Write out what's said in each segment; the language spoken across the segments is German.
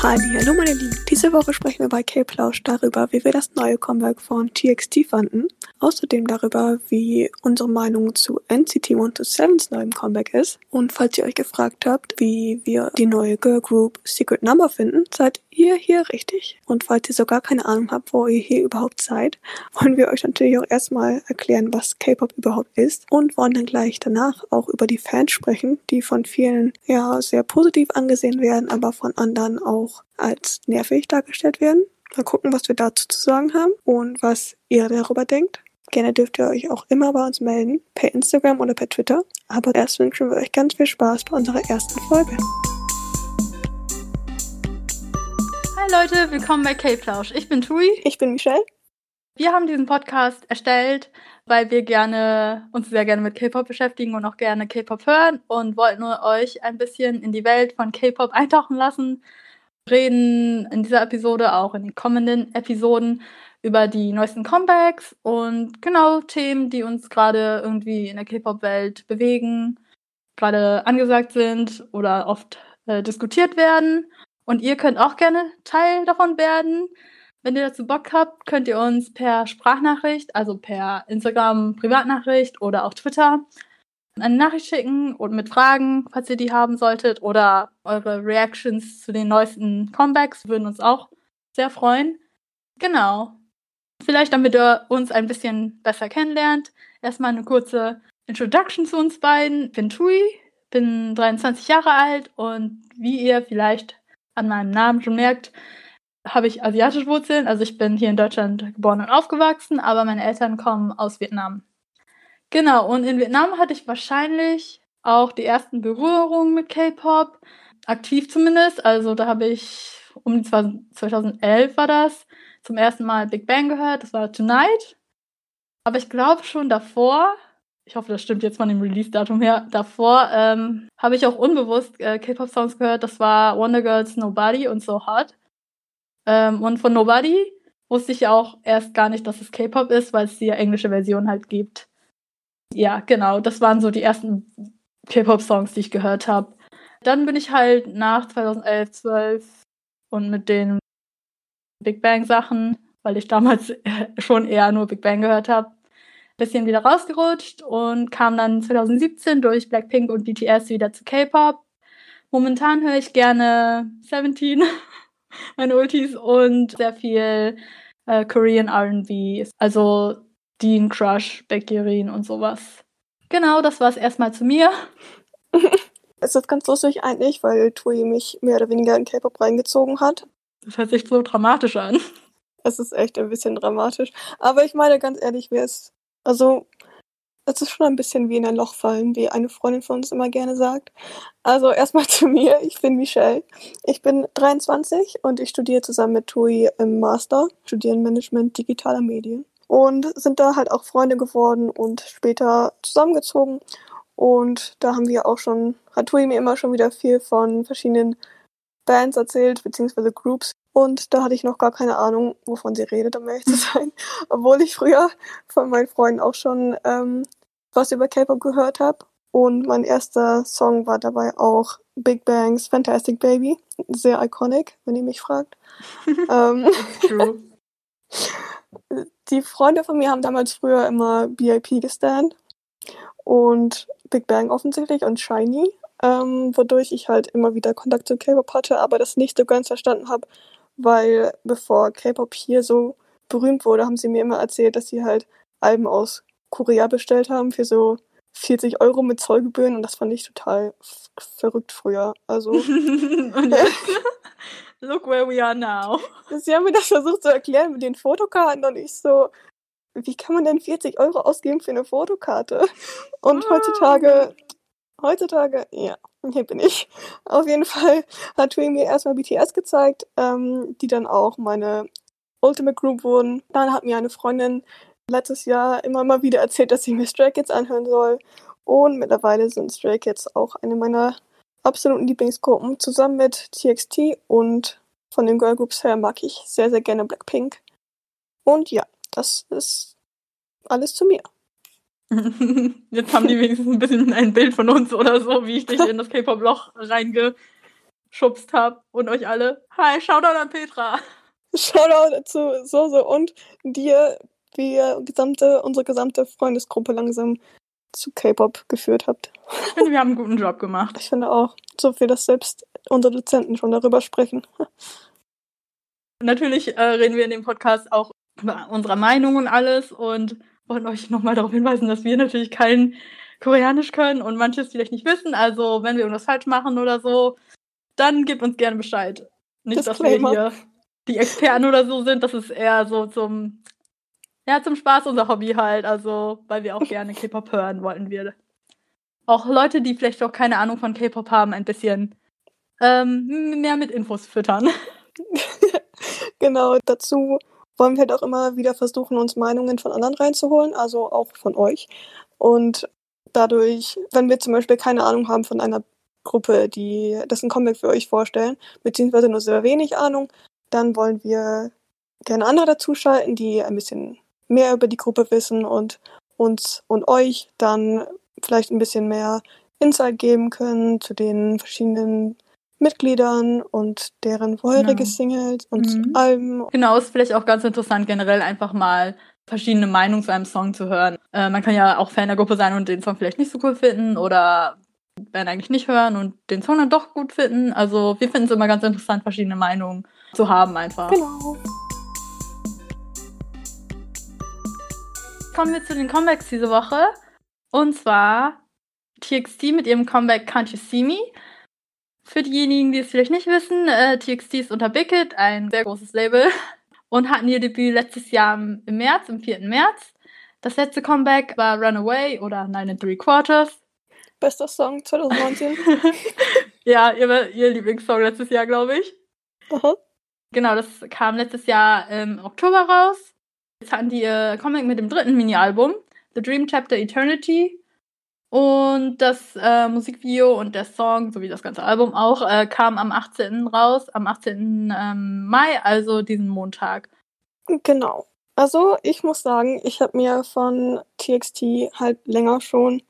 Hallo meine Lieben, diese Woche sprechen wir bei K-Plausch darüber, wie wir das neue Comeback von TXT fanden, außerdem darüber, wie unsere Meinung zu NCT 127's neuem Comeback ist. Und falls ihr euch gefragt habt, wie wir die neue Girl Group Secret Number finden, seid ihr hier richtig. Und falls ihr so gar keine Ahnung habt, wo ihr hier überhaupt seid, wollen wir euch natürlich auch erstmal erklären, was K-Pop überhaupt ist und wollen dann gleich danach auch über die Fans sprechen, die von vielen ja sehr positiv angesehen werden, aber von anderen auch als nervig dargestellt werden. Mal gucken, was wir dazu zu sagen haben und was ihr darüber denkt. Gerne dürft ihr euch auch immer bei uns melden, per Instagram oder per Twitter. Aber erst wünschen wir euch ganz viel Spaß bei unserer ersten Folge. Hi Leute, willkommen bei K-Plausch. Ich bin Tui. Ich bin Michelle. Wir haben diesen Podcast erstellt, weil wir gerne uns sehr gerne mit K-Pop beschäftigen und auch gerne K-Pop hören und wollten euch ein bisschen in die Welt von K-Pop eintauchen lassen. Reden in dieser Episode, auch in den kommenden Episoden über die neuesten Comebacks und genau Themen, die uns gerade irgendwie in der K-Pop-Welt bewegen, gerade angesagt sind oder oft äh, diskutiert werden. Und ihr könnt auch gerne Teil davon werden. Wenn ihr dazu Bock habt, könnt ihr uns per Sprachnachricht, also per Instagram Privatnachricht oder auch Twitter eine Nachricht schicken und mit Fragen, falls ihr die haben solltet, oder eure Reactions zu den neuesten Comebacks würden uns auch sehr freuen. Genau. Vielleicht, damit ihr uns ein bisschen besser kennenlernt, erstmal eine kurze Introduction zu uns beiden. Ich bin Tui, bin 23 Jahre alt und wie ihr vielleicht an meinem Namen schon merkt, habe ich asiatische Wurzeln. Also ich bin hier in Deutschland geboren und aufgewachsen, aber meine Eltern kommen aus Vietnam. Genau, und in Vietnam hatte ich wahrscheinlich auch die ersten Berührungen mit K-Pop, aktiv zumindest. Also da habe ich um die 2011 war das, zum ersten Mal Big Bang gehört. Das war Tonight. Aber ich glaube schon davor, ich hoffe, das stimmt jetzt von dem Release-Datum her, davor ähm, habe ich auch unbewusst äh, K-Pop-Songs gehört. Das war Wonder Girls Nobody und So Hot. Ähm, und von Nobody wusste ich ja auch erst gar nicht, dass es K-Pop ist, weil es die englische Version halt gibt. Ja, genau, das waren so die ersten K-Pop-Songs, die ich gehört habe. Dann bin ich halt nach 2011, 12 und mit den Big Bang Sachen, weil ich damals schon eher nur Big Bang gehört habe, bisschen wieder rausgerutscht und kam dann 2017 durch Blackpink und BTS wieder zu K-Pop. Momentan höre ich gerne Seventeen, meine Ultis und sehr viel äh, Korean R&B, also Dean Crush, Beckerin und sowas. Genau, das war es erstmal zu mir. es ist ganz lustig eigentlich, weil Tui mich mehr oder weniger in K-Pop reingezogen hat. Das hört sich so dramatisch an. Es ist echt ein bisschen dramatisch. Aber ich meine ganz ehrlich, wer ist. Also, es ist schon ein bisschen wie in ein Loch fallen, wie eine Freundin von uns immer gerne sagt. Also erstmal zu mir, ich bin Michelle. Ich bin 23 und ich studiere zusammen mit Tui im Master, Studienmanagement digitaler Medien. Und sind da halt auch Freunde geworden und später zusammengezogen. Und da haben wir auch schon, hat Tui mir immer schon wieder viel von verschiedenen Bands erzählt, beziehungsweise Groups. Und da hatte ich noch gar keine Ahnung, wovon sie redet, um ehrlich zu sein. Obwohl ich früher von meinen Freunden auch schon ähm, was über K-Pop gehört habe. Und mein erster Song war dabei auch Big Bangs Fantastic Baby. Sehr iconic, wenn ihr mich fragt. ähm, true. Die Freunde von mir haben damals früher immer BIP gestand. Und Big Bang offensichtlich und Shiny ähm, wodurch ich halt immer wieder Kontakt zu K-Pop hatte, aber das nicht so ganz verstanden habe, weil bevor K-Pop hier so berühmt wurde, haben sie mir immer erzählt, dass sie halt Alben aus Korea bestellt haben für so 40 Euro mit Zollgebühren und das fand ich total verrückt früher. Also. Look where we are now. Sie haben mir das versucht zu erklären mit den Fotokarten und ich so, wie kann man denn 40 Euro ausgeben für eine Fotokarte? Und ah. heutzutage heutzutage, ja, hier bin ich. Auf jeden Fall hat Tui mir erstmal BTS gezeigt, ähm, die dann auch meine Ultimate Group wurden. Dann hat mir eine Freundin letztes Jahr immer mal wieder erzählt, dass ich mir Stray Kids anhören soll. Und mittlerweile sind Stray Kids auch eine meiner absoluten Lieblingsgruppen. Zusammen mit TXT und von den Girl Groups her mag ich sehr, sehr gerne Blackpink. Und ja, das ist alles zu mir. Jetzt haben die wenigstens ein bisschen ein Bild von uns oder so, wie ich dich in das K-Pop-Loch reingezogen geschubst habe und euch alle. Hi, Shoutout an Petra. Shoutout zu Soso und dir, wie ihr gesamte, unsere gesamte Freundesgruppe langsam zu K-Pop geführt habt. Ich finde, wir haben einen guten Job gemacht. Ich finde auch, so viel, dass selbst unsere Dozenten schon darüber sprechen. Natürlich äh, reden wir in dem Podcast auch über unsere Meinung und alles und wollen euch nochmal darauf hinweisen, dass wir natürlich kein Koreanisch können und manches vielleicht nicht wissen. Also, wenn wir irgendwas falsch machen oder so, dann gebt uns gerne Bescheid. Nicht, Disclaimer. dass wir hier die Experten oder so sind. Das ist eher so zum, ja, zum Spaß unser Hobby halt. Also, weil wir auch gerne K-Pop hören, wollten wir auch Leute, die vielleicht auch keine Ahnung von K-Pop haben, ein bisschen ähm, mehr mit Infos füttern. genau, dazu wollen wir halt auch immer wieder versuchen, uns Meinungen von anderen reinzuholen, also auch von euch. Und dadurch, wenn wir zum Beispiel keine Ahnung haben von einer Gruppe, die das ein Comic für euch vorstellen, beziehungsweise nur sehr wenig Ahnung, dann wollen wir gerne andere dazuschalten, die ein bisschen mehr über die Gruppe wissen und uns und euch dann vielleicht ein bisschen mehr Insight geben können zu den verschiedenen Mitgliedern und deren vorherige genau. Singles und mhm. Alben. Genau, ist vielleicht auch ganz interessant, generell einfach mal verschiedene Meinungen zu einem Song zu hören. Äh, man kann ja auch Fan der Gruppe sein und den Song vielleicht nicht so cool finden oder werden eigentlich nicht hören und den Song dann doch gut finden. Also wir finden es immer ganz interessant, verschiedene Meinungen zu haben einfach. Genau. Kommen wir zu den Comebacks diese Woche. Und zwar TXT mit ihrem Comeback Can't You See Me. Für diejenigen, die es vielleicht nicht wissen, äh, TXT ist unter Big Hit, ein sehr großes Label, und hatten ihr Debüt letztes Jahr im März, im 4. März. Das letzte Comeback war Runaway oder Nine and Three Quarters. Bester Song 2019. ja, ihr, ihr Lieblingssong letztes Jahr, glaube ich. Aha. Genau, das kam letztes Jahr im Oktober raus. Jetzt hatten die ihr Comeback mit dem dritten Mini-Album, The Dream Chapter Eternity. Und das äh, Musikvideo und der Song, sowie das ganze Album auch, äh, kam am 18. raus, am 18. Ähm, Mai, also diesen Montag. Genau. Also ich muss sagen, ich habe mir von TXT halt länger schon,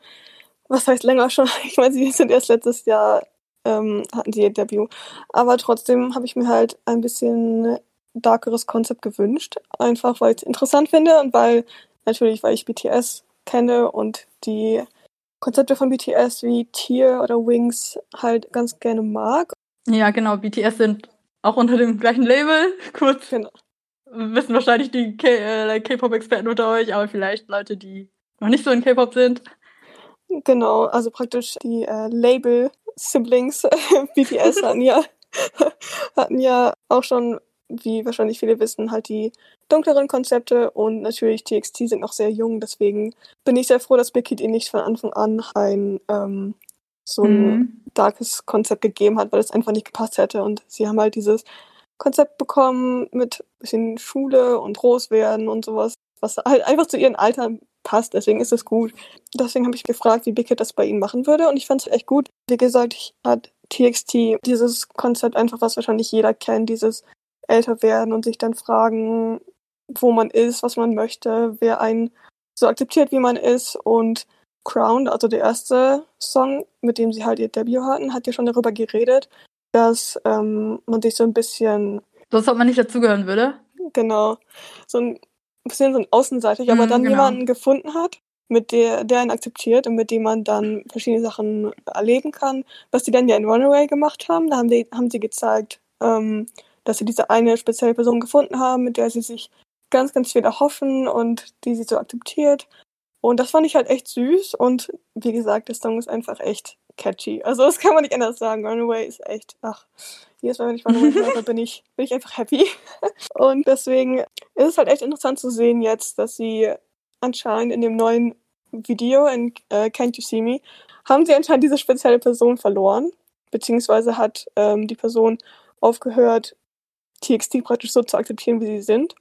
was heißt länger schon? Ich meine, sie sind erst letztes Jahr, ähm, hatten sie ihr Debüt. Aber trotzdem habe ich mir halt ein bisschen darkeres Konzept gewünscht. Einfach weil ich es interessant finde und weil, natürlich, weil ich BTS kenne und die Konzepte von BTS wie Tier oder Wings halt ganz gerne mag. Ja, genau. BTS sind auch unter dem gleichen Label. Kurz. Genau. Wissen wahrscheinlich die äh, K-Pop-Experten unter euch, aber vielleicht Leute, die noch nicht so in K-Pop sind. Genau, also praktisch die äh, Label-Siblings BTS hatten ja, hatten ja auch schon wie wahrscheinlich viele wissen, halt die dunkleren Konzepte und natürlich TXT sind noch sehr jung, deswegen bin ich sehr froh, dass Big ihnen nicht von Anfang an ein ähm, so ein mhm. darkes Konzept gegeben hat, weil es einfach nicht gepasst hätte und sie haben halt dieses Konzept bekommen mit bisschen Schule und groß werden und sowas, was halt einfach zu ihren Altern passt, deswegen ist es gut. Deswegen habe ich gefragt, wie Big Hit das bei ihnen machen würde und ich fand es echt gut. Wie gesagt, hat TXT dieses Konzept einfach, was wahrscheinlich jeder kennt, dieses älter werden und sich dann fragen, wo man ist, was man möchte, wer einen so akzeptiert, wie man ist. Und Crowned, also der erste Song, mit dem sie halt ihr Debüt hatten, hat ja schon darüber geredet, dass ähm, man sich so ein bisschen. So, als ob man nicht dazugehören würde? Genau. So ein bisschen so ein außenseitig, aber mm, dann genau. jemanden gefunden hat, mit der, der einen akzeptiert und mit dem man dann verschiedene Sachen erleben kann. Was die dann ja in Runaway gemacht haben, da haben, die, haben sie gezeigt, ähm, dass sie diese eine spezielle Person gefunden haben, mit der sie sich ganz, ganz viel erhoffen und die sie so akzeptiert. Und das fand ich halt echt süß und wie gesagt, der Song ist einfach echt catchy. Also das kann man nicht anders sagen. Runaway ist echt, ach, jedes Mal, wenn ich Runaway höre, bin ich, bin ich einfach happy. Und deswegen ist es halt echt interessant zu sehen jetzt, dass sie anscheinend in dem neuen Video in uh, Can't You See Me, haben sie anscheinend diese spezielle Person verloren. Beziehungsweise hat ähm, die Person aufgehört, TXT praktisch so zu akzeptieren, wie sie sind.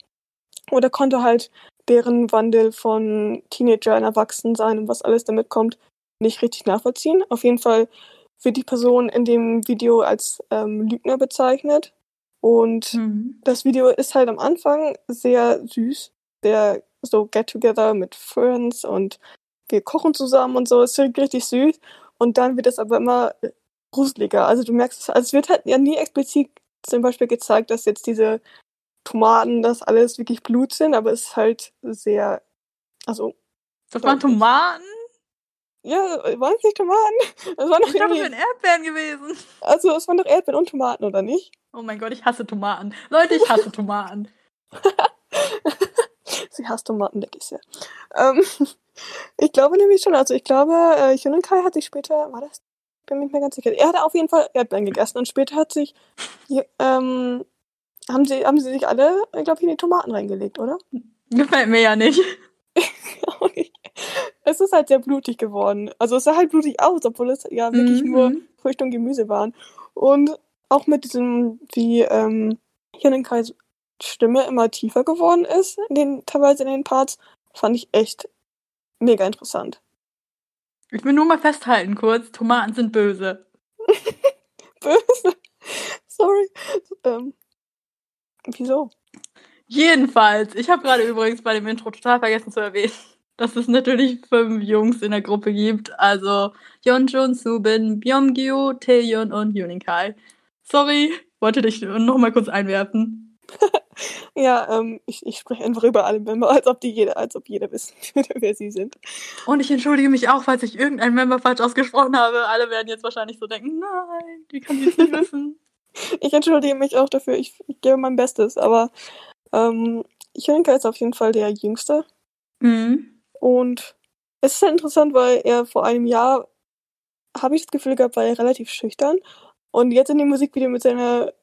Oder konnte halt deren Wandel von Teenager in Erwachsensein und was alles damit kommt, nicht richtig nachvollziehen. Auf jeden Fall wird die Person in dem Video als ähm, Lügner bezeichnet. Und mhm. das Video ist halt am Anfang sehr süß, sehr so Get-Together mit Friends und wir kochen zusammen und so. Es ist richtig süß. Und dann wird es aber immer gruseliger. Also du merkst es, also es wird halt ja nie explizit zum Beispiel gezeigt, dass jetzt diese Tomaten, das alles wirklich Blut sind, aber es ist halt sehr, also. Das waren Tomaten? Ja, waren es nicht Tomaten? Das waren doch ich dachte, das wären Erdbeeren gewesen. Also es waren doch Erdbeeren und Tomaten, oder nicht? Oh mein Gott, ich hasse Tomaten. Leute, ich hasse Tomaten. Sie hasst Tomaten, denke ich ja. Ähm, ich glaube nämlich schon, also ich glaube, äh, Hyunkai hat sich später, war das? Bin mir nicht mehr ganz sicher. Er hat auf jeden Fall Erdbeeren gegessen und später hat sich, ähm, haben sie, haben sie sich alle, ich glaube, in die Tomaten reingelegt, oder? Gefällt mir ja nicht. es ist halt sehr blutig geworden. Also es sah halt blutig aus, obwohl es ja wirklich mhm. nur Früchte und Gemüse waren. Und auch mit diesem, wie ähm, Hirnenkais Stimme immer tiefer geworden ist, in den, teilweise in den Parts, fand ich echt mega interessant. Ich will nur mal festhalten kurz, Tomaten sind böse. böse? Sorry. Ähm, wieso? Jedenfalls, ich habe gerade übrigens bei dem Intro total vergessen zu erwähnen, dass es natürlich fünf Jungs in der Gruppe gibt. Also Yeonjun, Subin, Byungyu, Taeyeon und Yuninkai. Sorry, wollte dich noch mal kurz einwerfen. ja, ähm, ich, ich spreche einfach über alle Member, als ob die jeder, als ob jeder wissen würde, wer sie sind. Und ich entschuldige mich auch, falls ich irgendeinen Member falsch ausgesprochen habe. Alle werden jetzt wahrscheinlich so denken, nein, die kann ich nicht wissen. ich entschuldige mich auch dafür, ich, ich gebe mein Bestes, aber ähm, Hyunka ist auf jeden Fall der Jüngste. Mhm. Und es ist halt interessant, weil er vor einem Jahr, habe ich das Gefühl gehabt, war er relativ schüchtern. Und jetzt in dem Musikvideo mit seiner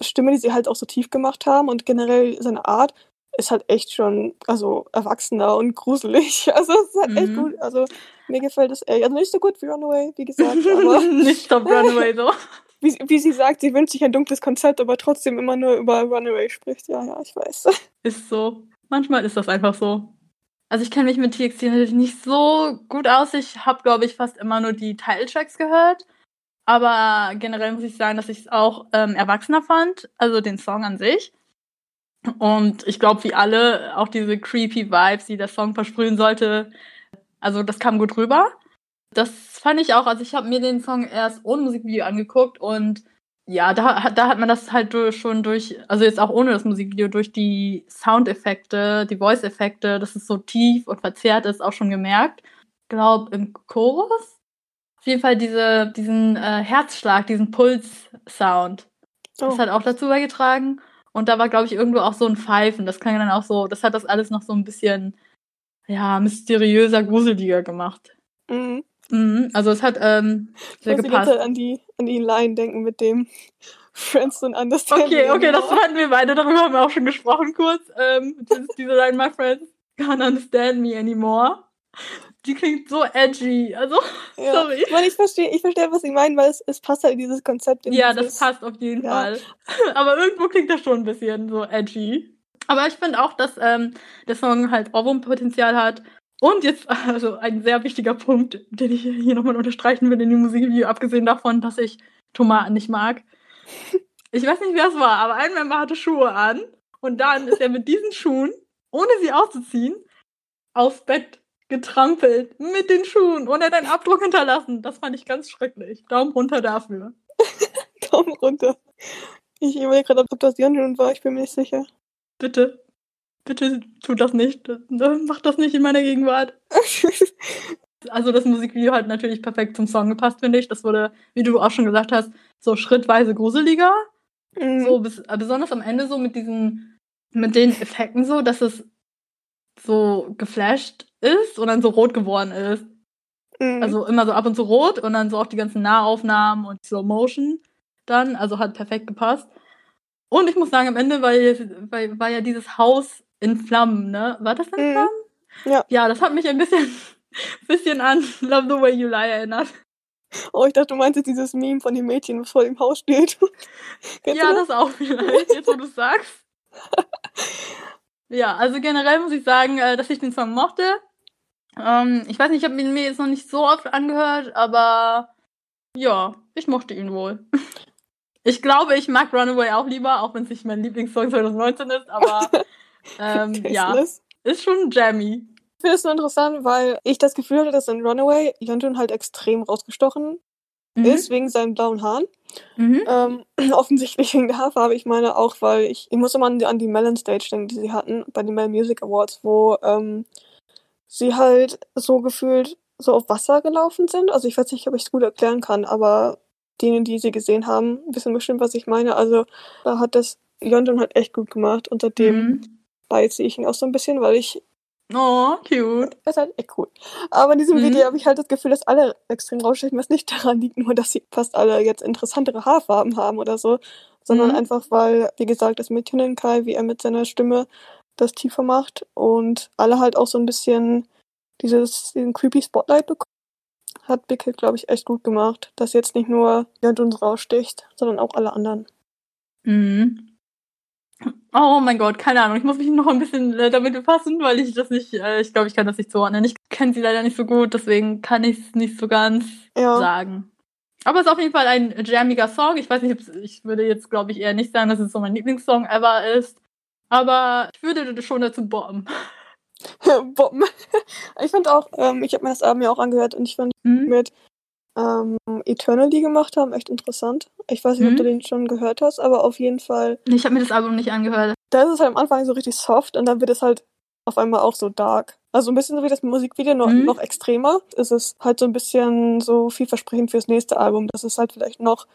Stimme, die sie halt auch so tief gemacht haben und generell seine Art, ist halt echt schon, also erwachsener und gruselig. Also es ist halt mhm. echt gut. Also mir gefällt es echt. Also nicht so gut wie Runaway, wie gesagt, aber. nicht Stop Runaway so. Wie, wie sie sagt, sie wünscht sich ein dunkles Konzept, aber trotzdem immer nur über Runaway spricht. Ja, ja, ich weiß. Ist so. Manchmal ist das einfach so. Also ich kenne mich mit TXT natürlich nicht so gut aus. Ich habe, glaube ich, fast immer nur die Titeltracks gehört. Aber generell muss ich sagen, dass ich es auch ähm, erwachsener fand, also den Song an sich. Und ich glaube, wie alle, auch diese creepy Vibes, die der Song versprühen sollte, also das kam gut rüber. Das fand ich auch, also ich habe mir den Song erst ohne Musikvideo angeguckt und ja, da, da hat man das halt schon durch, also jetzt auch ohne das Musikvideo, durch die Soundeffekte, die Voice-Effekte, dass es so tief und verzerrt ist, auch schon gemerkt. Ich glaube, im Chorus. Auf jeden Fall diese, diesen äh, Herzschlag, diesen Puls-Sound. Oh. Das hat auch dazu beigetragen. Und da war, glaube ich, irgendwo auch so ein Pfeifen. Das kann dann auch so, das hat das alles noch so ein bisschen, ja, mysteriöser, gruseliger gemacht. Mhm. Mhm, also es hat ähm, sehr ich gepasst. Halt an die, an die Line denken mit dem Friends und Understanding. Okay, okay, das hatten wir beide, darüber haben wir auch schon gesprochen kurz. Ähm, diese Line, my friends can't understand me anymore. Die klingt so edgy, also ja. sorry. Ich, meine, ich verstehe, ich verstehe, was sie meinen, weil es, es passt halt in dieses Konzept. In ja, dieses, das passt auf jeden ja. Fall. Aber irgendwo klingt das schon ein bisschen so edgy. Aber ich finde auch, dass ähm, der Song halt Ohrwurmpotenzial hat und jetzt, also ein sehr wichtiger Punkt, den ich hier nochmal unterstreichen will in dem Musikvideo, abgesehen davon, dass ich Tomaten nicht mag. Ich weiß nicht, wer es war, aber ein Member hatte Schuhe an und dann ist er mit diesen Schuhen, ohne sie auszuziehen, aufs Bett getrampelt mit den Schuhen und er hat einen Abdruck hinterlassen. Das fand ich ganz schrecklich. Daumen runter dafür. Daumen runter. Ich überlege gerade, ob das Jan war, ich bin mir nicht sicher. Bitte. Bitte tu das nicht. Mach das nicht in meiner Gegenwart. also das Musikvideo hat natürlich perfekt zum Song gepasst, finde ich. Das wurde, wie du auch schon gesagt hast, so schrittweise gruseliger. Mhm. So bis, besonders am Ende so mit diesen, mit den Effekten so, dass es so geflasht ist und dann so rot geworden ist. Mhm. Also immer so ab und zu rot und dann so auch die ganzen Nahaufnahmen und Slow Motion dann. Also hat perfekt gepasst. Und ich muss sagen, am Ende war, war, war ja dieses Haus in Flammen, ne? War das in mhm. Flammen? Ja. Ja, das hat mich ein bisschen, bisschen an Love the Way You Lie erinnert. Oh, ich dachte, du meintest dieses Meme von dem Mädchen, das vor dem Haus steht. ja, das auch vielleicht, jetzt wo du sagst. ja, also generell muss ich sagen, äh, dass ich den Song mochte. Ähm, ich weiß nicht, ich habe ihn mir jetzt noch nicht so oft angehört, aber ja, ich mochte ihn wohl. Ich glaube, ich mag Runaway auch lieber, auch wenn es nicht mein Lieblingssong 2019 ist, aber ähm, ja, ist schon jammy. Ich finde es so interessant, weil ich das Gefühl hatte, dass in Runaway Yeonjun halt extrem rausgestochen mhm. ist, wegen seinen blauen Haaren. Mhm. Ähm, offensichtlich wegen der Haarfarbe. Ich meine auch, weil ich, ich muss immer an die, an die Melon Stage denken, die sie hatten bei den Melon Music Awards, wo ähm, sie halt so gefühlt so auf Wasser gelaufen sind. Also ich weiß nicht, ob ich es gut erklären kann, aber diejenigen, die sie gesehen haben, wissen bestimmt, was ich meine. Also da hat das London halt echt gut gemacht und seitdem Mhm. beize ich ihn auch so ein bisschen, weil ich Oh, cute. er ist halt echt cool. Aber in diesem Mhm. Video habe ich halt das Gefühl, dass alle extrem rausstechen, was nicht daran liegt, nur dass sie fast alle jetzt interessantere Haarfarben haben oder so, sondern Mhm. einfach, weil, wie gesagt, das mit Kai, wie er mit seiner Stimme das tiefer macht und alle halt auch so ein bisschen dieses, diesen creepy Spotlight bekommen. Hat Big Hit, glaube ich, echt gut gemacht, dass jetzt nicht nur Jantun raussticht, sondern auch alle anderen. Mhm. Oh mein Gott, keine Ahnung. Ich muss mich noch ein bisschen äh, damit befassen, weil ich das nicht, äh, ich glaube, ich kann das nicht zuordnen. Ich kenne sie leider nicht so gut, deswegen kann ich es nicht so ganz Ja. sagen. Aber es ist auf jeden Fall ein jammiger Song. Ich weiß nicht, ich würde jetzt, glaube ich, eher nicht sagen, dass es so mein Lieblingssong ever ist. Aber ich würde schon dazu bomben. Bomben. ich fand auch, ähm, ich habe mir das Album ja auch angehört und ich fand Mhm. mit ähm, Eternal, die gemacht haben, echt interessant. Ich weiß nicht, ob Mhm. du den schon gehört hast, aber auf jeden Fall, Ich habe mir das Album nicht angehört. da ist es halt am Anfang so richtig soft und dann wird es halt auf einmal auch so dark. Also ein bisschen so wie das Musikvideo, noch, Mhm. noch extremer. Es ist halt so ein bisschen so vielversprechend fürs nächste Album, dass es halt vielleicht noch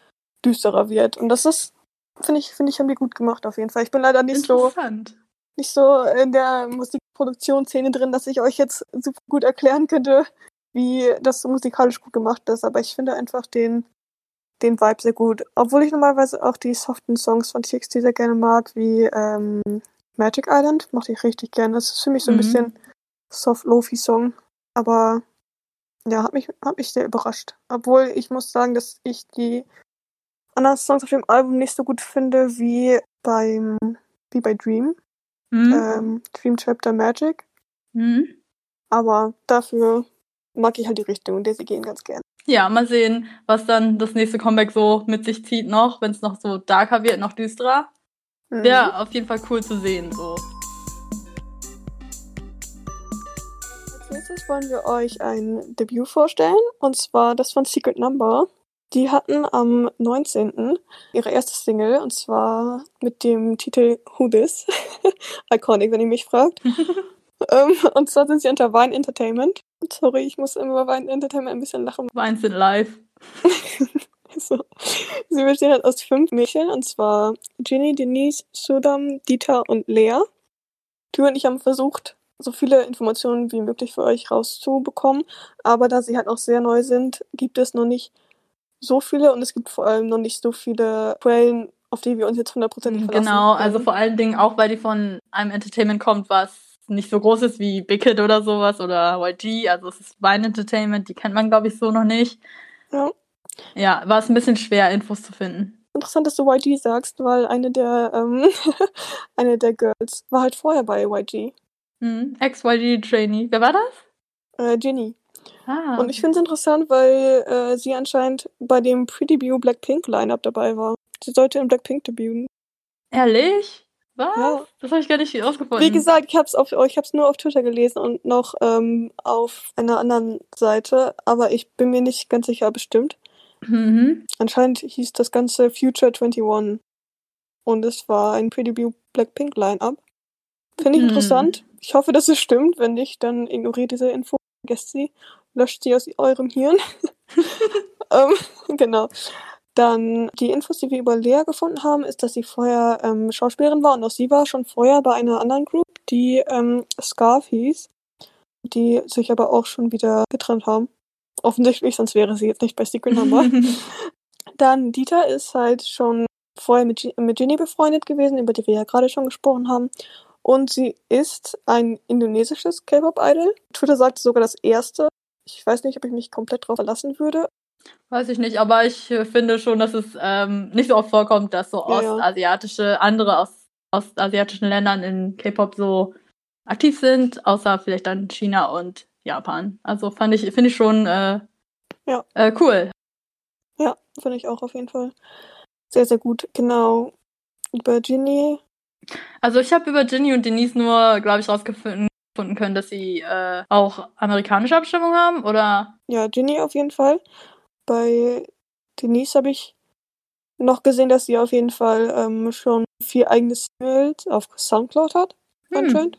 düsterer wird. Und das ist, finde ich, finde ich, haben die gut gemacht auf jeden Fall. Ich bin leider nicht so nicht so in der Musikproduktionsszene drin, dass ich euch jetzt super gut erklären könnte, wie das so musikalisch gut gemacht ist. Aber ich finde einfach den, den Vibe sehr gut. Obwohl ich normalerweise auch die soften Songs von TXT sehr gerne mag, wie ähm, Magic Island. Mochte ich richtig gerne. Das ist für mich so ein Mhm. bisschen Soft-Lofi-Song. Aber ja, hat mich, hat mich sehr überrascht. Obwohl ich muss sagen, dass ich die anderen Songs auf dem Album nicht so gut finde wie beim wie bei Dream Mhm. ähm, Dream Chapter Magic. Mhm. Aber dafür mag ich halt die Richtung, in der sie gehen ganz gern. Ja, mal sehen, was dann das nächste Comeback so mit sich zieht noch, wenn es noch so darker wird, noch düsterer. Mhm. Ja, auf jeden Fall cool zu sehen. So. Als nächstes wollen wir euch ein Debüt vorstellen, und zwar das von Secret Number. Die hatten am 19. ihre erste Single, und zwar mit dem Titel Who This? Iconic, wenn ihr mich fragt. ähm, und zwar sind sie unter Vine Entertainment. Sorry, ich muss immer Vine Entertainment ein bisschen lachen, Weins sind live. So. Sie besteht halt aus fünf Mädchen, und zwar Ginny, Denise, Sudam, Dieter und Lea. Tür und ich haben versucht, so viele Informationen wie möglich für euch rauszubekommen, aber da sie halt auch sehr neu sind, gibt es noch nicht so viele und es gibt vor allem noch nicht so viele Quellen, auf die wir uns jetzt hundertprozentig verlassen Genau, können. also vor allen Dingen auch, weil die von einem Entertainment kommt, was nicht so groß ist wie Big Hit oder sowas oder YG. Also es ist Vine Entertainment, die kennt man, glaube ich, so noch nicht. Ja. Ja, war es ein bisschen schwer, Infos zu finden. Interessant, dass du YG sagst, weil eine der, ähm, eine der Girls war halt vorher bei YG. Mhm. Ex-YG-Trainee. Wer war das? Äh, Ginny. Ah. Und ich finde es interessant, weil äh, sie anscheinend bei dem Pre-Debut Blackpink Lineup dabei war. Sie sollte in Blackpink debüten. Ehrlich? Was? Ja. Das habe ich gar nicht ausgefunden. Wie gesagt, ich habe es auf, ich hab's nur auf Twitter gelesen und noch ähm, auf einer anderen Seite, aber ich bin mir nicht ganz sicher bestimmt. Mhm. Anscheinend hieß das Ganze Future 21 und es war ein Pre-Debut Blackpink Lineup. Finde ich Hm. interessant. Ich hoffe, dass es stimmt. Wenn nicht, dann ignoriert diese Info, vergesst sie, löscht sie aus eurem Hirn. ähm, genau. Dann die Infos, die wir über Lea gefunden haben, ist, dass sie vorher ähm, Schauspielerin war und auch sie war schon vorher bei einer anderen Group, die ähm, Scarf hieß, die sich aber auch schon wieder getrennt haben. Offensichtlich, sonst wäre sie jetzt nicht bei Secret Number. Dann Dieter ist halt schon vorher mit, Gi- mit Ginny befreundet gewesen, über die wir ja gerade schon gesprochen haben. Und sie ist ein indonesisches K-Pop-Idol. Twitter sagt sogar das erste. Ich weiß nicht, ob ich mich komplett drauf verlassen würde. Weiß ich nicht, aber ich äh, finde schon, dass es ähm, nicht so oft vorkommt, dass so ja. ostasiatische, andere aus ostasiatischen Ländern in K-Pop so aktiv sind, außer vielleicht dann China und Japan. Also fand ich, finde ich schon äh, Ja. äh, cool. Ja, finde ich auch auf jeden Fall. Sehr, sehr gut. Genau. Über Ginny. Also ich habe über Ginny und Denise nur, glaube ich, rausgefunden gefunden können, dass sie äh, auch amerikanische Abstimmung haben, oder? Ja, Ginny auf jeden Fall. Bei Denise habe ich noch gesehen, dass sie auf jeden Fall ähm, schon vier eigene Singles auf Soundcloud hat. Hm. Anscheinend.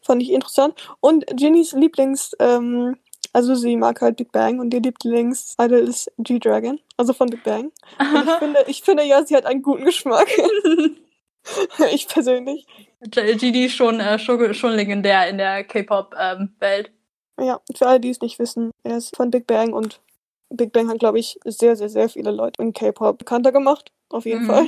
Fand ich interessant. Und Ginnys Lieblings, ähm, also sie mag halt Big Bang und ihr Lieblings-Idol ist G-Dragon, also von Big Bang. Und ich finde, ich finde ja, sie hat einen guten Geschmack. ich persönlich. GD ist schon, äh, schon, schon legendär in der K-Pop-Welt. Ja, für alle, die es nicht wissen, er ist von Big Bang und Big Bang hat, glaube ich, sehr, sehr, sehr viele Leute in K-Pop bekannter gemacht. Auf jeden Mhm. Fall.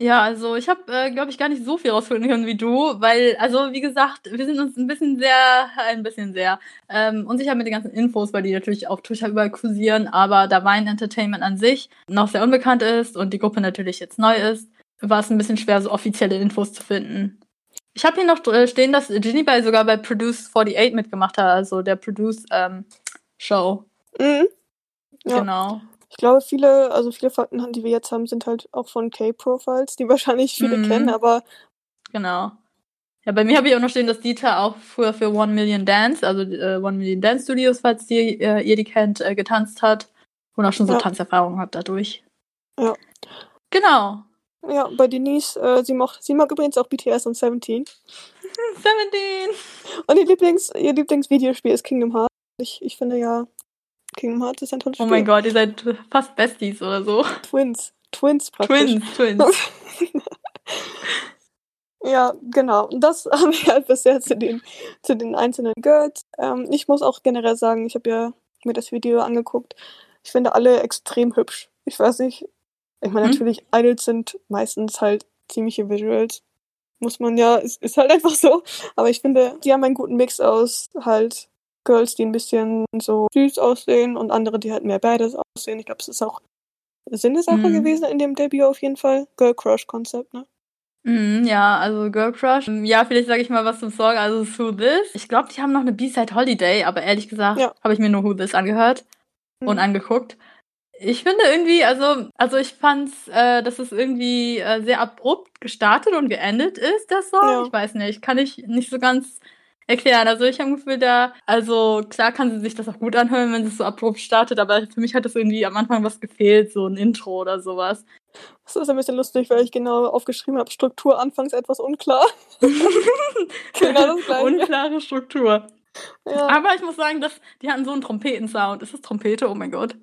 Ja, also ich habe, äh, glaube ich, gar nicht so viel rausfinden können wie du, weil, also wie gesagt, wir sind uns ein bisschen sehr, ein bisschen sehr ähm, unsicher mit den ganzen Infos, weil die natürlich auf Twitter überall kursieren, aber da Vine Entertainment an sich noch sehr unbekannt ist und die Gruppe natürlich jetzt neu ist, war es ein bisschen schwer, so offizielle Infos zu finden. Ich habe hier noch äh, stehen, dass Ginny bei sogar bei Produce 48 mitgemacht hat, also der Produce ähm, Show. Mhm. Ja. Genau. Ich glaube, viele, also viele Fakten, die wir jetzt haben, sind halt auch von K-Profiles, die wahrscheinlich viele Mhm. kennen, aber Genau. Ja, bei mir habe ich auch noch stehen, dass Dieter auch früher für One Million Dance, also äh, One Million Dance Studios, falls die, äh, ihr die kennt, äh, getanzt hat und auch schon so Ja. Tanzerfahrung hat dadurch. Ja. Genau. Ja, bei Denise, äh, sie, mag, sie mag übrigens auch BTS und Seventeen. 17. Und ihr, Lieblings, ihr Lieblingsvideospiel ist Kingdom Hearts. Ich, ich finde ja, Kingdom Hearts ist ein tolles Oh Spiel. mein Gott, ihr seid fast Besties oder so. Twins. Twins praktisch. Twins, Twins. Ja, genau. Das haben wir halt bisher zu den, zu den einzelnen Girls. Ähm, ich muss auch generell sagen, ich habe ja mir das Video angeguckt. Ich finde alle extrem hübsch. Ich weiß nicht. Ich meine, Mhm. natürlich, Idols sind meistens halt ziemliche Visuals. Muss man ja, ist, ist halt einfach so. Aber ich finde, die haben einen guten Mix aus halt Girls, die ein bisschen so süß aussehen und andere, die halt mehr badass aussehen. Ich glaube, es ist auch Sinn der Sache Mhm. gewesen in dem Debüt auf jeden Fall. Girl Crush Konzept, ne? Mhm, ja, also Girl Crush. Ja, vielleicht sage ich mal was zum Song, also Who This. Ich glaube, die haben noch eine B-Side Holiday, aber ehrlich gesagt Ja. habe ich mir nur Who This angehört. und Mhm. angeguckt. Ich finde irgendwie, also, also ich fand's, äh, dass es irgendwie äh, sehr abrupt gestartet und geendet ist, der Song. Ja. Ich weiß nicht, kann ich nicht so ganz erklären. Also ich habe Gefühl, da, also klar kann sie sich das auch gut anhören, wenn es so abrupt startet, aber für mich hat das irgendwie am Anfang was gefehlt, so ein Intro oder sowas. Das ist ein bisschen lustig, weil ich genau aufgeschrieben habe, Struktur anfangs etwas unklar. Genau das Gleiche. Unklare Struktur. Ja, Aber ich muss sagen, dass die hatten so einen Trompetensound. Ist das Trompete? Oh mein Gott.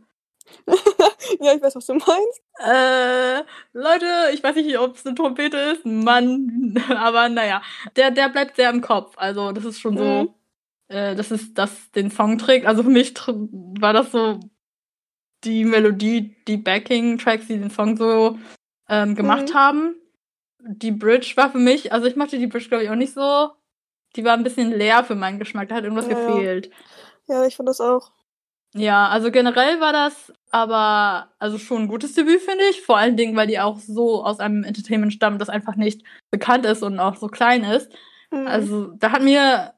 ja, ich weiß, was du meinst. Äh, Leute, ich weiß nicht, ob es eine Trompete ist, Mann, aber naja, der, der bleibt sehr im Kopf. Also, das ist schon so, Mhm. äh, das ist das den Song trägt. Also für mich war das so die Melodie, die Backing-Tracks, die den Song so ähm, gemacht Mhm. haben. Die Bridge war für mich, also ich mochte die Bridge, glaube ich, auch nicht so. Die war ein bisschen leer für meinen Geschmack, da hat irgendwas Ja, ja. gefehlt. Ja, ich finde das auch. Ja, also generell war das aber also schon ein gutes Debüt, finde ich. Vor allen Dingen, weil die auch so aus einem Entertainment stammen, das einfach nicht bekannt ist und auch so klein ist. Mhm. Also da hat mir,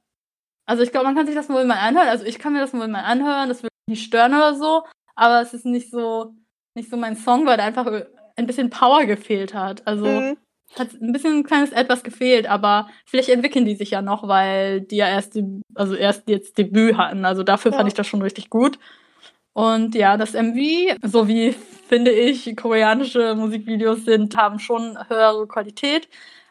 also ich glaube, man kann sich das wohl mal anhören. Also ich kann mir das wohl mal anhören, das wird mich nicht stören oder so. Aber es ist nicht so, nicht so mein Song, weil da einfach ein bisschen Power gefehlt hat. Also Mhm. Hat ein bisschen ein kleines etwas gefehlt, aber vielleicht entwickeln die sich ja noch, weil die ja erst, also erst jetzt Debüt hatten. Also dafür Ja. fand ich das schon richtig gut. Und ja, das MV, so wie finde ich koreanische Musikvideos sind, haben schon höhere Qualität.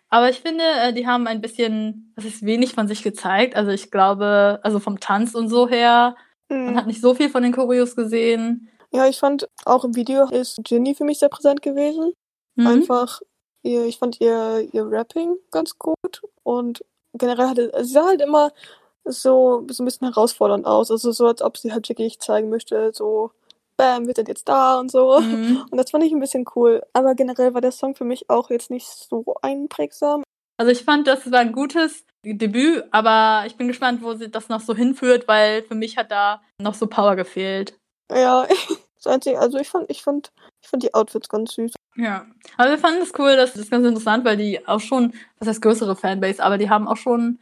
Aber ich finde, äh, die haben ein bisschen, das ist wenig von sich gezeigt. Also ich glaube, also vom Tanz und so her, man Mhm. hat nicht so viel von den Choreos gesehen. Ja, ich fand auch im Video ist Ginny für mich sehr präsent gewesen. Mhm. Einfach, ihr, ich fand ihr, ihr Rapping ganz gut und generell hatte, sie sah halt immer so, so ein bisschen herausfordernd aus. Also so, als ob sie halt wirklich zeigen möchte, so, bam, wir sind jetzt da und so. Mhm. Und das fand ich ein bisschen cool. Aber generell war der Song für mich auch jetzt nicht so einprägsam. Also ich fand, das war ein gutes Debüt, aber ich bin gespannt, wo sie das noch so hinführt, weil für mich hat da noch so Power gefehlt. Ja, das Einzige, also ich fand, ich fand, ich fand die Outfits ganz süß. Ja. Aber wir fanden es cool, das ist ganz interessant, weil die auch schon, was heißt größere Fanbase, aber die haben auch schon,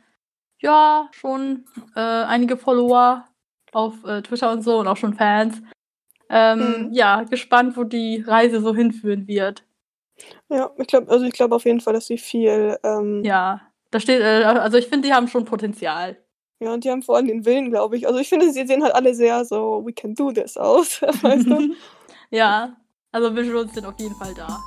ja, schon äh, einige Follower auf äh, Twitter und so und auch schon Fans. Ähm, Mhm. Ja, gespannt, wo die Reise so hinführen wird. Ja, ich glaube, also ich glaube auf jeden Fall, dass sie viel, ähm, ja. Ja, da steht, äh, also ich finde, die haben schon Potenzial. und die haben vor allem den Willen, glaube ich. Also ich finde, sie sehen halt alle sehr so, we can do this aus, weißt du? Ja, also Visuals sind auf jeden Fall da.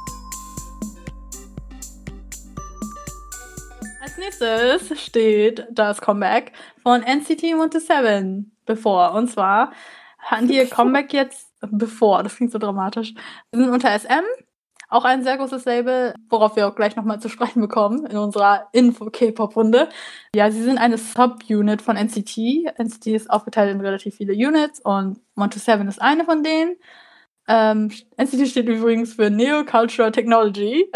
Als nächstes steht das Comeback von NCT 127 bevor. Und zwar hatten die ihr Comeback jetzt bevor, das klingt so dramatisch. Sie sind unter SM, auch ein sehr großes Label, worauf wir auch gleich nochmal zu sprechen bekommen in unserer Info-K-Pop-Runde. Ja, sie sind eine Subunit von NCT. NCT ist aufgeteilt in relativ viele Units und 127 ist eine von denen. Ähm, NCT steht übrigens für Neo Cultural Technology.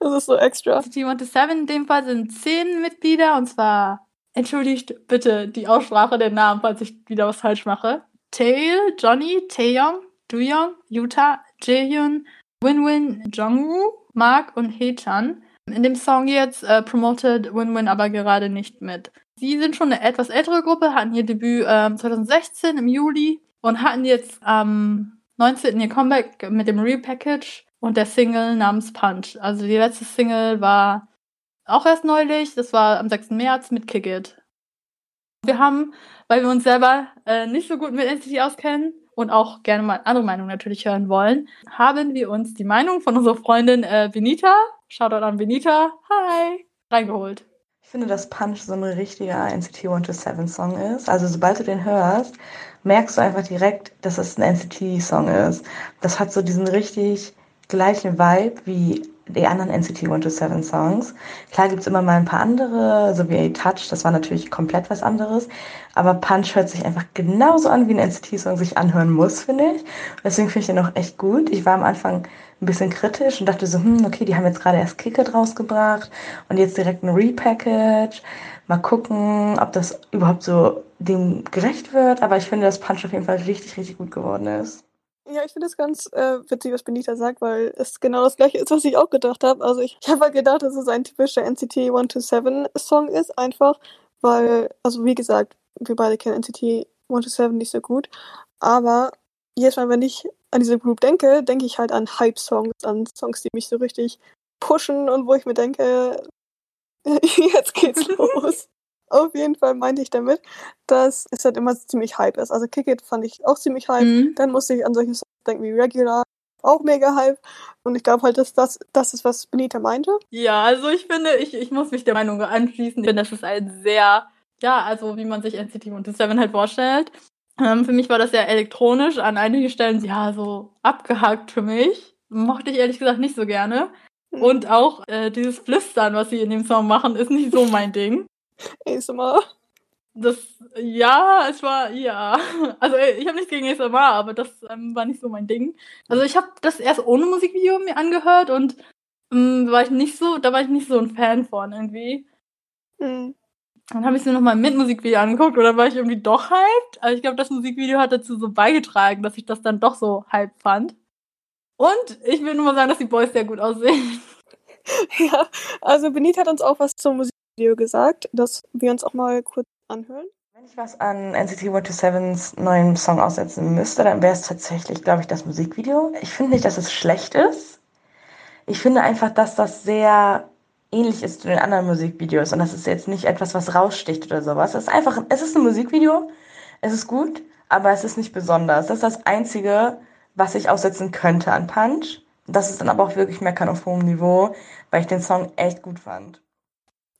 das ist so extra. NCT 127 in dem Fall sind zehn Mitglieder und zwar, entschuldigt bitte die Aussprache der Namen, falls ich wieder was falsch mache. Tae, Johnny, Taeyong, Duyong, Yuta, Jaehyun, Winwin, Jongwoo, Mark und Hechan. In dem Song jetzt äh, promotet Winwin aber gerade nicht mit. Sie sind schon eine etwas ältere Gruppe, hatten ihr Debüt äh, 2016 im Juli und hatten jetzt am 19. ihr Comeback mit dem Repackage und der Single namens Punch. Also die letzte Single war auch erst neulich, das war am 6. März mit Kick It. Wir haben, weil wir uns selber äh, nicht so gut mit NCT auskennen und auch gerne mal andere Meinungen natürlich hören wollen, haben wir uns die Meinung von unserer Freundin äh, Benita, Shoutout an Benita, hi, reingeholt. Ich finde, dass Punch so ein richtiger NCT 127 Song ist. Also sobald du den hörst, merkst du einfach direkt, dass es ein NCT Song ist. Das hat so diesen richtig gleichen Vibe wie die anderen NCT 127 Songs. Klar gibt's immer mal ein paar andere, so wie Touch, das war natürlich komplett was anderes. Aber Punch hört sich einfach genauso an, wie ein NCT-Song sich anhören muss, finde ich. Deswegen finde ich den auch echt gut. Ich war am Anfang ein bisschen kritisch und dachte so, hm, okay, die haben jetzt gerade erst Kicket rausgebracht und jetzt direkt ein Repackage. Mal gucken, ob das überhaupt so dem gerecht wird. Aber ich finde, dass Punch auf jeden Fall richtig, richtig gut geworden ist. Ja, ich finde es ganz äh, witzig, was Benita sagt, weil es genau das gleiche ist, was ich auch gedacht habe. Also ich, ich habe halt gedacht, dass es ein typischer NCT 127 Song ist, einfach, weil, also wie gesagt, wir beide kennen NCT 127 nicht so gut, aber jedes Mal, wenn ich an diese Group denke, denke ich halt an Hype-Songs, an Songs, die mich so richtig pushen und wo ich mir denke, jetzt geht's los. Auf jeden Fall meinte ich damit, dass es halt immer ziemlich hype ist. Also Kick It fand ich auch ziemlich hype. Mhm. Dann musste ich an solche Songs denken wie Regular, auch mega hype. Und ich glaube halt, dass das, das ist, was Benita meinte. Ja, also ich finde, ich, ich muss mich der Meinung anschließen. Ich finde, das ist ein sehr, ja, also wie man sich NCT und Seven halt vorstellt. Ähm, für mich war das sehr elektronisch, an einigen Stellen ja so abgehackt für mich. Mochte ich ehrlich gesagt nicht so gerne. Mhm. Und auch äh, dieses Flüstern, was sie in dem Song machen, ist nicht so mein Ding. ASMR. Das, ja, es war, ja. Also ich habe nichts gegen ASMR, aber das ähm, war nicht so mein Ding. Also ich habe das erst ohne Musikvideo mir angehört und ähm, war ich nicht so, da war ich nicht so ein Fan von irgendwie. Mhm. Dann habe ich es mir nochmal mit Musikvideo angeguckt und dann war ich irgendwie doch hyped. Also ich glaube, das Musikvideo hat dazu so beigetragen, dass ich das dann doch so hyped fand. Und ich will nur mal sagen, dass die Boys sehr gut aussehen. Ja, also Benita hat uns auch was zur Musik Video gesagt, dass wir uns auch mal kurz anhören. Wenn ich was an NCT 127s neuen Song aussetzen müsste, dann wäre es tatsächlich, glaube ich, das Musikvideo. Ich finde nicht, dass es schlecht ist. Ich finde einfach, dass das sehr ähnlich ist zu den anderen Musikvideos und das ist jetzt nicht etwas, was raussticht oder sowas. Es ist einfach, es ist ein Musikvideo, es ist gut, aber es ist nicht besonders. Das ist das Einzige, was ich aussetzen könnte an Punch. Das ist dann aber auch wirklich Meckern auf hohem Niveau, weil ich den Song echt gut fand.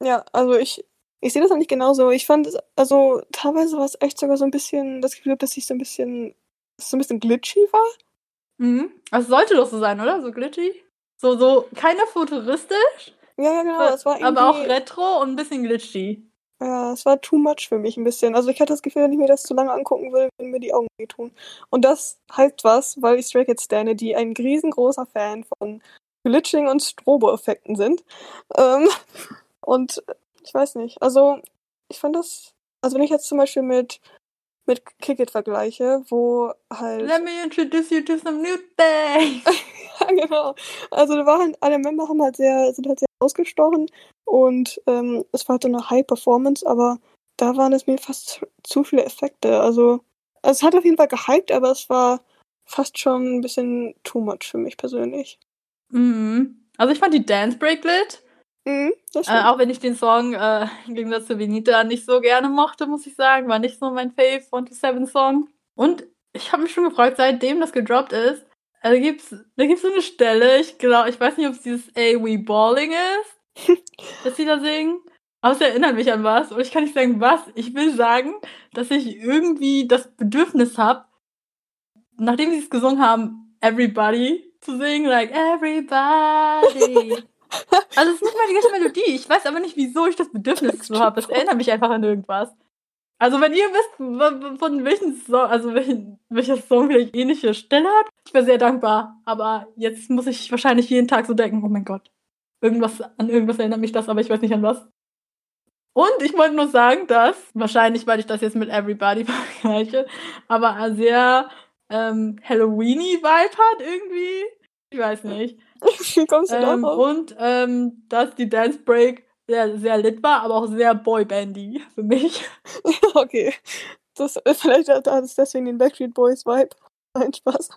Ja, also ich, ich sehe das eigentlich genauso. Ich fand, also teilweise war es echt sogar so ein bisschen das Gefühl, dass ich so ein bisschen, so ein bisschen glitchy war. Mhm. Also sollte doch so sein, oder? So glitchy? So, so, keine futuristisch. Ja, ja, genau. Es war irgendwie, aber auch retro und ein bisschen glitchy. Ja, es war too much für mich ein bisschen. Also ich hatte das Gefühl, wenn ich mir das zu lange angucken will, würden mir die Augen wehtun. Und das heißt was, weil ich Stray Kids sterne, die ein riesengroßer Fan von Glitching und Strobo-Effekten sind. Ähm, und ich weiß nicht, also ich fand das, also wenn ich jetzt zum Beispiel mit, mit Kick It vergleiche, wo halt. Let me introduce you to some new things. ja, genau. Also da waren alle Member haben halt sehr, sind halt sehr ausgestochen und ähm, es war halt so eine High Performance, aber da waren es mir fast zu viele Effekte. Also, also es hat auf jeden Fall gehypt, aber es war fast schon ein bisschen too much für mich persönlich. Mhm. Also ich fand die Dance Breaklet Mhm, äh, auch wenn ich den Song äh, im Gegensatz zu Benita nicht so gerne mochte, muss ich sagen. War nicht so mein Fave von The Seven Song. Und ich habe mich schon gefragt, seitdem das gedroppt ist, da gibt's, da gibt's so eine Stelle, ich glaube, ich weiß nicht, ob es dieses A We Balling ist, dass sie da singen. Aber es erinnert mich an was. Und ich kann nicht sagen, was. Ich will sagen, dass ich irgendwie das Bedürfnis habe, nachdem sie es gesungen haben, Everybody zu singen, like Everybody. also es ist nicht mal die ganze Melodie. Ich weiß aber nicht, wieso ich das Bedürfnis so habe. Es erinnert mich einfach an irgendwas. Also wenn ihr wisst, von welchen Song, also welchen, welcher Song vielleicht ähnliche Stelle hat, ich wäre sehr dankbar. Aber jetzt muss ich wahrscheinlich jeden Tag so denken, oh mein Gott, irgendwas, an irgendwas erinnert mich das, aber ich weiß nicht an was. Und ich wollte nur sagen, dass, wahrscheinlich, weil ich das jetzt mit Everybody vergleiche, aber ein sehr ähm, Halloweeny-Vibe hat irgendwie. Ich weiß nicht. Kommst du Ähm, und ähm, dass die Dance Break sehr, sehr lit war, aber auch sehr boybandy für mich. okay. Das, vielleicht hat es deswegen den Backstreet Boys Vibe. Nein, Spaß.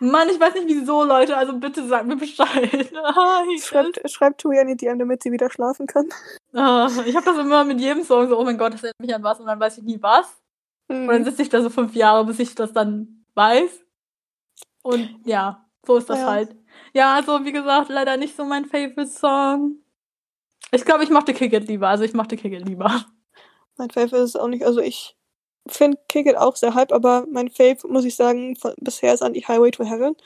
Mann, ich weiß nicht wieso, Leute, also bitte sagt mir Bescheid. Ah, Schreibt, schreibt Tuya in die DM, damit sie wieder schlafen kann. ah, ich habe das immer mit jedem Song so, oh mein Gott, das erinnert mich an was und dann weiß ich nie was. Und dann Hm. sitze ich da so fünf Jahre, bis ich das dann weiß. Und ja, so ist das Ja. halt. Ja, also wie gesagt, leider nicht so mein Favorite Song. Ich glaube, ich mochte Kick It lieber. Also ich mochte Kick It lieber. Mein Fave ist auch nicht, also ich finde Kick It auch sehr hype, aber mein Fave, muss ich sagen, von, bisher ist eigentlich Highway to Heaven.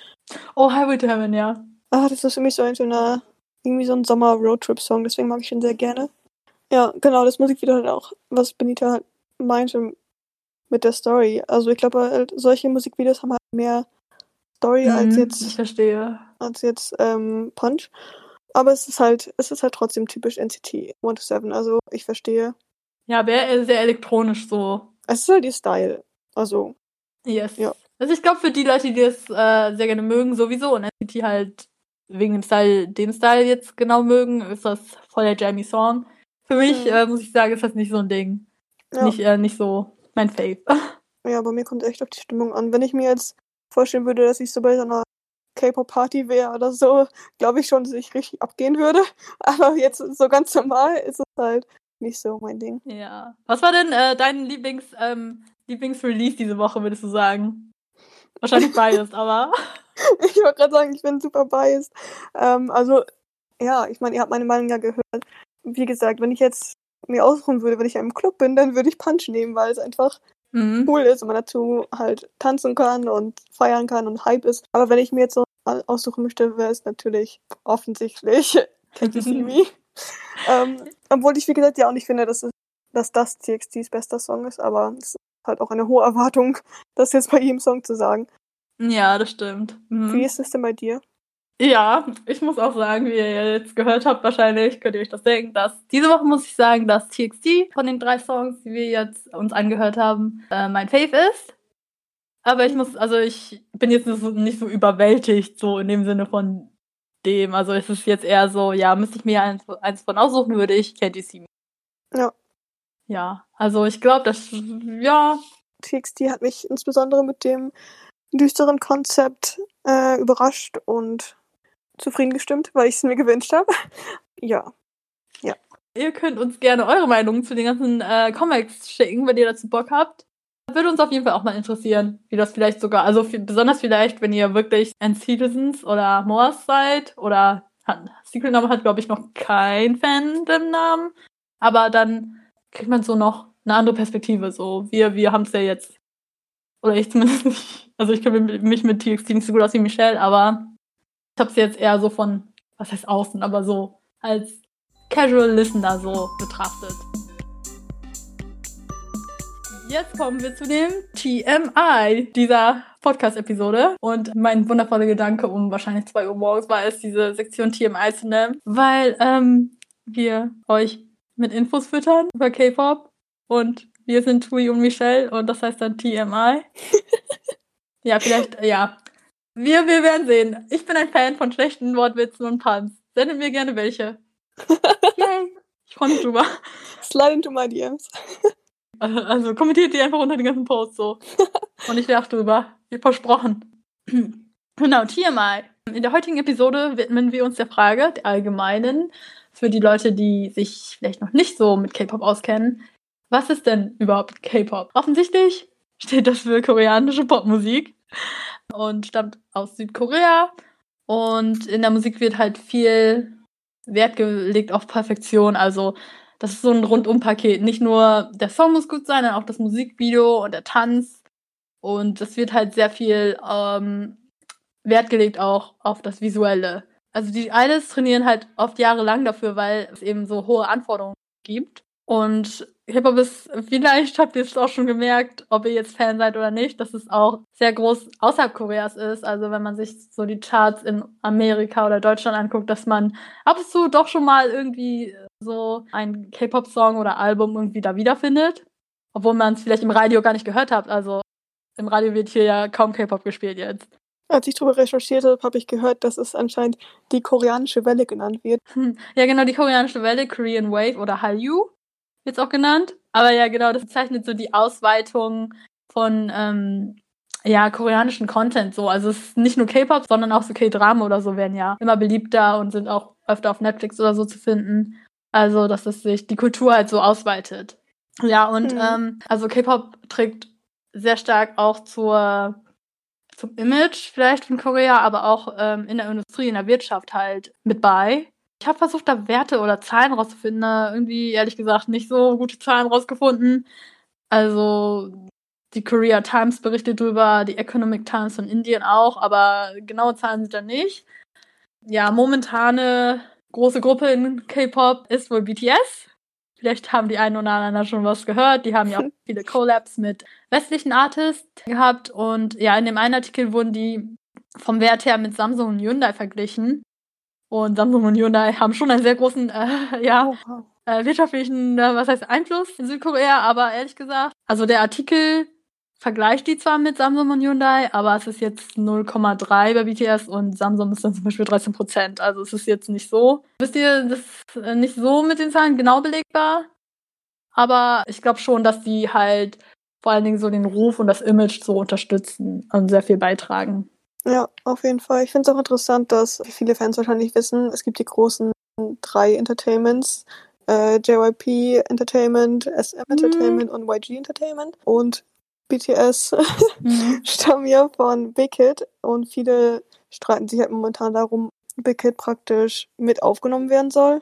Oh, Highway to Heaven, ja. Ah, das ist für mich so ein, so eine, irgendwie so ein Sommer-Roadtrip-Song, deswegen mag ich ihn sehr gerne. Ja, genau, das Musikvideo halt auch, was Benita halt meinte mit der Story. Also ich glaube, halt, solche Musikvideos haben halt mehr Story als Mhm, jetzt Ich verstehe. als jetzt ähm, Punch. Aber es ist halt, es ist halt trotzdem typisch NCT 127. Also ich verstehe. Ja, aber er ist sehr elektronisch so. Es ist halt ihr Style. Also, Yes. Ja. Also ich glaube, für die Leute, die das äh, sehr gerne mögen, sowieso und NCT halt wegen dem Style, den Style jetzt genau mögen, ist das voll der Jamie-Song. Für mich, Mhm. äh, muss ich sagen, ist das nicht so ein Ding. ja. Nicht, äh, nicht so mein Fave. ja, bei mir kommt echt auf die Stimmung an. Wenn ich mir jetzt vorstellen würde, dass ich so bei so einer K-Pop-Party wäre oder so, glaube ich schon, dass ich richtig abgehen würde. Aber jetzt so ganz normal ist es halt nicht so mein Ding. ja. Was war denn äh, dein Lieblings, ähm, Lieblingsrelease diese Woche, würdest du sagen? Wahrscheinlich beides, aber. Ich wollte gerade sagen, ich bin super biased. Ähm, also, ja, ich meine, ihr habt meine Meinung ja gehört. Wie gesagt, wenn ich jetzt mir ausruhen würde, wenn ich im Club bin, dann würde ich Punch nehmen, weil es einfach Mhm. cool ist und man dazu halt tanzen kann und feiern kann und Hype ist. Aber wenn ich mir jetzt so aussuchen möchte, wäre es natürlich offensichtlich Me. ähm, obwohl ich, wie gesagt, ja auch nicht finde, dass, es, dass das TXTs bester Song ist, aber es ist halt auch eine hohe Erwartung, das jetzt bei jedem Song zu sagen. Ja, das stimmt. Mhm. Wie ist es denn bei dir? Ja, ich muss auch sagen, wie ihr jetzt gehört habt, wahrscheinlich könnt ihr euch das denken, dass diese Woche muss ich sagen, dass TXT von den drei Songs, die wir jetzt uns angehört haben, äh, mein Fave ist. Aber ich muss, also ich bin jetzt nicht so, überwältigt, so in dem Sinne von dem. Also es ist jetzt eher so, ja, müsste ich mir eins, eins von aussuchen, würde ich See Me. Ja. Ja, also ich glaube, das, ja, TXT hat mich insbesondere mit dem düsteren Konzept äh, überrascht und zufrieden gestimmt, weil ich es mir gewünscht habe. ja. Ihr könnt uns gerne eure Meinung zu den ganzen äh, Comics schicken, wenn ihr dazu Bock habt. Würde uns auf jeden Fall auch mal interessieren, wie das vielleicht sogar, also besonders vielleicht, wenn ihr wirklich ein Citizens oder Moors seid oder Secret Name hat, glaube ich, noch kein Fandom-Namen, aber dann kriegt man so noch eine andere Perspektive. So, wir, wir haben es ja jetzt, oder ich zumindest nicht, also ich kenne mich mit TXT nicht so gut aus wie Michelle, aber ich habe es jetzt eher so von, was heißt außen, aber so als Casual Listener so betrachtet. Jetzt kommen wir zu dem TMI dieser Podcast-Episode. Und mein wundervoller Gedanke um wahrscheinlich 2 Uhr morgens war es, diese Sektion TMI zu nennen, weil ähm, wir euch mit Infos füttern über K-Pop und wir sind Tui und Michelle und das heißt dann TMI. ja, vielleicht, ja. Wir, wir werden sehen. Ich bin ein Fan von schlechten Wortwitzen und Puns. Sendet mir gerne welche. Yay! Ich freue mich drüber. Slide into my DMs. Also kommentiert die einfach unter den ganzen Posts so. Und ich lache drüber. Wie versprochen. Genau, TMI. In der heutigen Episode widmen wir uns der Frage, der allgemeinen, für die Leute, die sich vielleicht noch nicht so mit K-Pop auskennen. Was ist denn überhaupt K-Pop? Offensichtlich steht das für koreanische Popmusik und stammt aus Südkorea. Und in der Musik wird halt viel Wert gelegt auf Perfektion. Also das ist so ein Rundumpaket. Nicht nur der Song muss gut sein, sondern auch das Musikvideo und der Tanz. Und es wird halt sehr viel ähm, Wert gelegt auch auf das Visuelle. Also die Idols trainieren halt oft jahrelang dafür, weil es eben so hohe Anforderungen gibt. Und Hip-Hop ist, vielleicht habt ihr es auch schon gemerkt, ob ihr jetzt Fan seid oder nicht, dass es auch sehr groß außerhalb Koreas ist. Also wenn man sich so die Charts in Amerika oder Deutschland anguckt, dass man ab und zu doch schon mal irgendwie so ein K-Pop-Song oder Album irgendwie da wiederfindet. Obwohl man es vielleicht im Radio gar nicht gehört hat. Also im Radio wird hier ja kaum K-Pop gespielt jetzt. Als ich darüber recherchiert habe, habe ich gehört, dass es anscheinend die koreanische Welle genannt wird. Hm. Ja, genau, die koreanische Welle, Korean Wave oder Hallyu wird es auch genannt. Aber ja, genau, das bezeichnet so die Ausweitung von ähm, ja, koreanischen Content so. Also es ist nicht nur K-Pop, sondern auch so K-Drama oder so werden ja immer beliebter und sind auch öfter auf Netflix oder so zu finden. Also, dass es sich die Kultur halt so ausweitet. Ja, und mhm. ähm, also K-Pop trägt sehr stark auch zur zum Image vielleicht von Korea, aber auch ähm, in der Industrie, in der Wirtschaft halt mit bei. Ich habe versucht, da Werte oder Zahlen rauszufinden, irgendwie ehrlich gesagt nicht so gute Zahlen rausgefunden. Also die Korea Times berichtet drüber, die Economic Times von Indien auch, aber genaue Zahlen sind da nicht. Ja, momentane große Gruppe in K-Pop ist wohl BTS. Vielleicht haben die einen oder anderen schon was gehört. Die haben ja auch viele Collabs mit westlichen Artists gehabt. Und ja, in dem einen Artikel wurden die vom Wert her mit Samsung und Hyundai verglichen. Und Samsung und Hyundai haben schon einen sehr großen, äh, ja, äh, wirtschaftlichen, äh, was heißt Einfluss in Südkorea. Aber ehrlich gesagt, also der Artikel vergleicht die zwar mit Samsung und Hyundai, aber es ist jetzt 0,3 bei BTS und Samsung ist dann zum Beispiel 13 Prozent. Also es ist jetzt nicht so. Wisst ihr, das ist äh, nicht so mit den Zahlen genau belegbar. Aber ich glaube schon, dass die halt vor allen Dingen so den Ruf und das Image so unterstützen und sehr viel beitragen. Ja, auf jeden Fall. Ich finde es auch interessant, dass viele Fans wahrscheinlich wissen, es gibt die großen drei Entertainments. Äh, JYP Entertainment, SM mhm. Entertainment und YG Entertainment. Und BTS mhm. stammen ja von Big Hit und viele streiten sich halt momentan darum, Big Hit praktisch mit aufgenommen werden soll.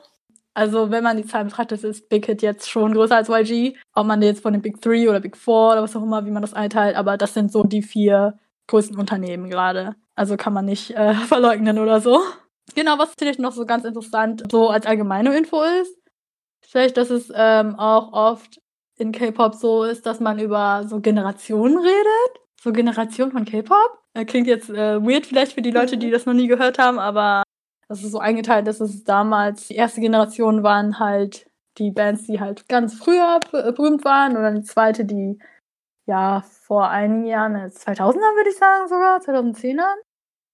Also wenn man die Zahlen betrachtet, ist Big Hit jetzt schon größer als YG. Ob man jetzt von den Big Three oder Big Four oder was auch immer, wie man das einteilt, aber das sind so die vier größten Unternehmen gerade. Also kann man nicht äh, verleugnen oder so. Genau, was vielleicht noch so ganz interessant so als allgemeine Info ist, vielleicht, dass es ähm, auch oft in K-Pop so ist, dass man über so Generationen redet. So Generationen von K-Pop. Äh, klingt jetzt äh, weird vielleicht für die Leute, die das noch nie gehört haben, aber das ist so eingeteilt, dass es damals die erste Generation waren halt die Bands, die halt ganz früher berühmt waren und dann die zweite, die ja vor einigen Jahren, 2000ern äh, würde ich sagen sogar, 2010ern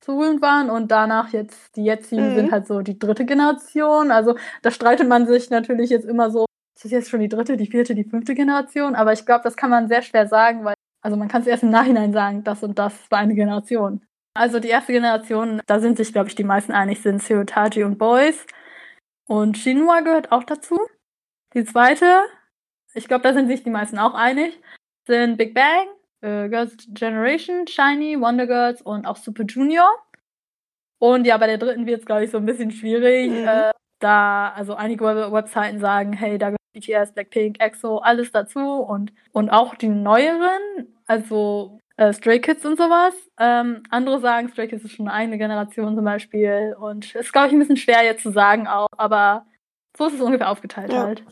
so berühmt waren und danach jetzt die jetzigen mhm. sind halt so die dritte Generation. Also da streitet man sich natürlich jetzt immer so, ist das jetzt schon die dritte, die vierte, die fünfte Generation? Aber ich glaube, das kann man sehr schwer sagen, weil, also man kann es erst im Nachhinein sagen, das und das war eine Generation. Also die erste Generation, da sind sich, glaube ich, die meisten einig, sind Seotaji und Boys. Und Shinhwa gehört auch dazu. Die zweite, ich glaube, da sind sich die meisten auch einig, sind Big Bang, äh, Girls Generation, Shiny, Wonder Girls und auch Super Junior. Und ja, bei der dritten wird es, glaube ich, so ein bisschen schwierig. Mhm. Äh, da, also einige Webseiten sagen, hey, da BTS, Blackpink, EXO, alles dazu und, und auch die neueren, also äh, Stray Kids und sowas. Ähm, andere sagen, Stray Kids ist schon eine Generation zum Beispiel und ist, glaube ich, ein bisschen schwer jetzt zu sagen auch, aber so ist es ungefähr aufgeteilt ja. halt.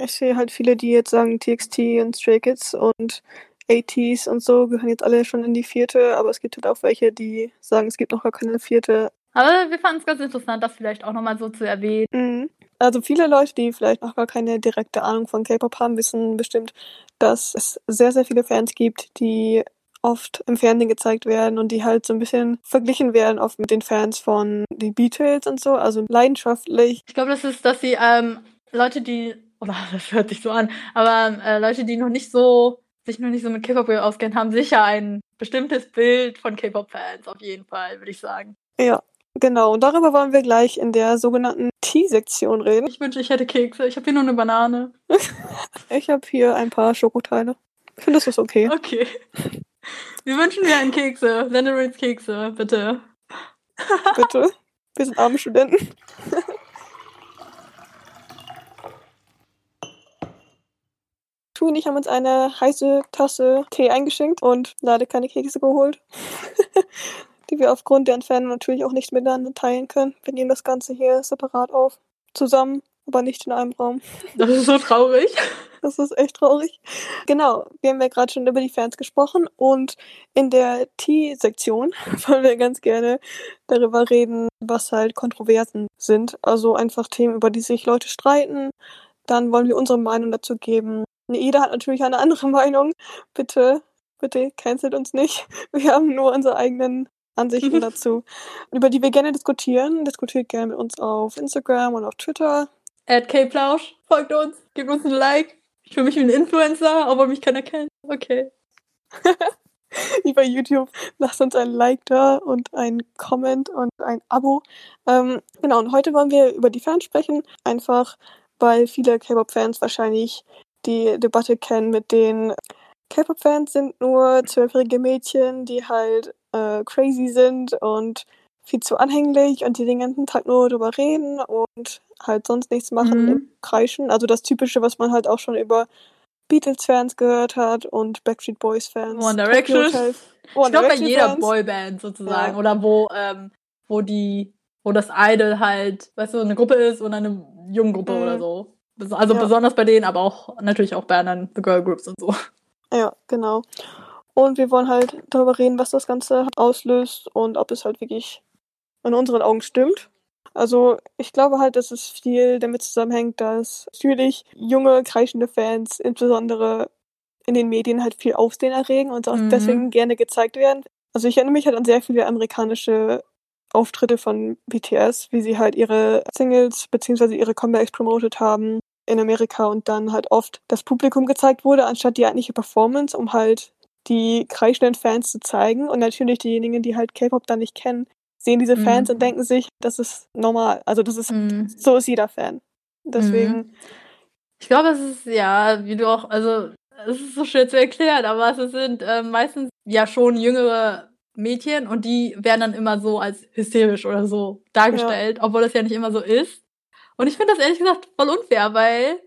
Ich sehe halt viele, die jetzt sagen TXT und Stray Kids und 80s und so gehören jetzt alle schon in die vierte, aber es gibt halt auch welche, die sagen, es gibt noch gar keine vierte. Aber wir fanden es ganz interessant, das vielleicht auch nochmal so zu erwähnen. Mhm. Also viele Leute, die vielleicht noch gar keine direkte Ahnung von K-Pop haben, wissen bestimmt, dass es sehr, sehr viele Fans gibt, die oft im Fernsehen gezeigt werden und die halt so ein bisschen verglichen werden, oft mit den Fans von den Beatles und so, also leidenschaftlich. Ich glaube, das ist, dass sie ähm, Leute, die, oder das hört sich so an, aber äh, Leute, die noch nicht so, sich noch nicht so mit K-Pop auskennen, haben sicher ein bestimmtes Bild von K-Pop-Fans, auf jeden Fall, würde ich sagen. Ja, Genau, und darüber wollen wir gleich in der sogenannten Tea-Sektion reden. Ich wünsche, ich hätte Kekse. Ich habe hier nur eine Banane. ich habe hier ein paar Schokoteile. Ich finde, das ist okay. Okay. Wir wünschen dir einen Kekse. Lenderins Kekse, bitte. Bitte. Wir sind arme Studenten. Tu und ich haben uns eine heiße Tasse Tee eingeschenkt und leider keine Kekse geholt. Die wir aufgrund der Entfernung natürlich auch nicht miteinander teilen können. Wir nehmen das Ganze hier separat auf. Zusammen, aber nicht in einem Raum. Das ist so traurig. Das ist echt traurig. Genau, wir haben ja gerade schon über die Fans gesprochen und in der T-Sektion wollen wir ganz gerne darüber reden, was halt Kontroversen sind. Also einfach Themen, über die sich Leute streiten. Dann wollen wir unsere Meinung dazu geben. Jeder hat natürlich eine andere Meinung. Bitte, bitte cancelt uns nicht. Wir haben nur unsere eigenen Ansichten dazu, über die wir gerne diskutieren. Diskutiert gerne mit uns auf Instagram und auf Twitter. At kplausch, folgt uns, gebt uns ein Like. Ich fühle mich wie ein Influencer, obwohl mich keiner kennt. Okay. wie bei YouTube. Lasst uns ein Like da und ein Comment und ein Abo. Ähm, genau, und heute wollen wir über die Fans sprechen. Einfach, weil viele K-Pop-Fans wahrscheinlich die Debatte kennen mit den K-Pop-Fans sind nur zwölfjährige Mädchen, die halt äh, crazy sind und viel zu anhänglich und die den ganzen Tag nur darüber reden und halt sonst nichts machen, Mhm. kreischen. Also das Typische, was man halt auch schon über Beatles-Fans gehört hat und Backstreet Boys-Fans. One Direction. Ich glaube bei jeder. Boyband sozusagen. Ja. Oder wo, ähm, wo die, wo das Idol halt, weißt du, eine Gruppe ist und eine Jungengruppe Mhm. oder so. Also Ja. besonders bei denen, aber auch natürlich auch bei anderen The Girl Groups und so. Ja, genau. Und wir wollen halt darüber reden, was das Ganze auslöst und ob es halt wirklich in unseren Augen stimmt. Also ich glaube halt, dass es viel damit zusammenhängt, dass natürlich junge, kreischende Fans insbesondere in den Medien halt viel Aufsehen erregen und auch Mhm. deswegen gerne gezeigt werden. Also ich erinnere mich halt an sehr viele amerikanische Auftritte von BTS, wie sie halt ihre Singles beziehungsweise ihre Comebacks promotet haben in Amerika und dann halt oft das Publikum gezeigt wurde, anstatt die eigentliche Performance, um halt die kreischenden Fans zu zeigen. Und natürlich diejenigen, die halt K-Pop dann nicht kennen, sehen diese Fans Mhm. und denken sich, das ist normal. Also das ist, Mhm. so ist jeder Fan. Deswegen, Ich glaube, es ist, ja, wie du auch, also, es ist so schwer zu erklären, aber es sind ähm, meistens ja schon jüngere Mädchen und die werden dann immer so als hysterisch oder so dargestellt, obwohl das ja nicht immer so ist. Und ich finde das ehrlich gesagt voll unfair, weil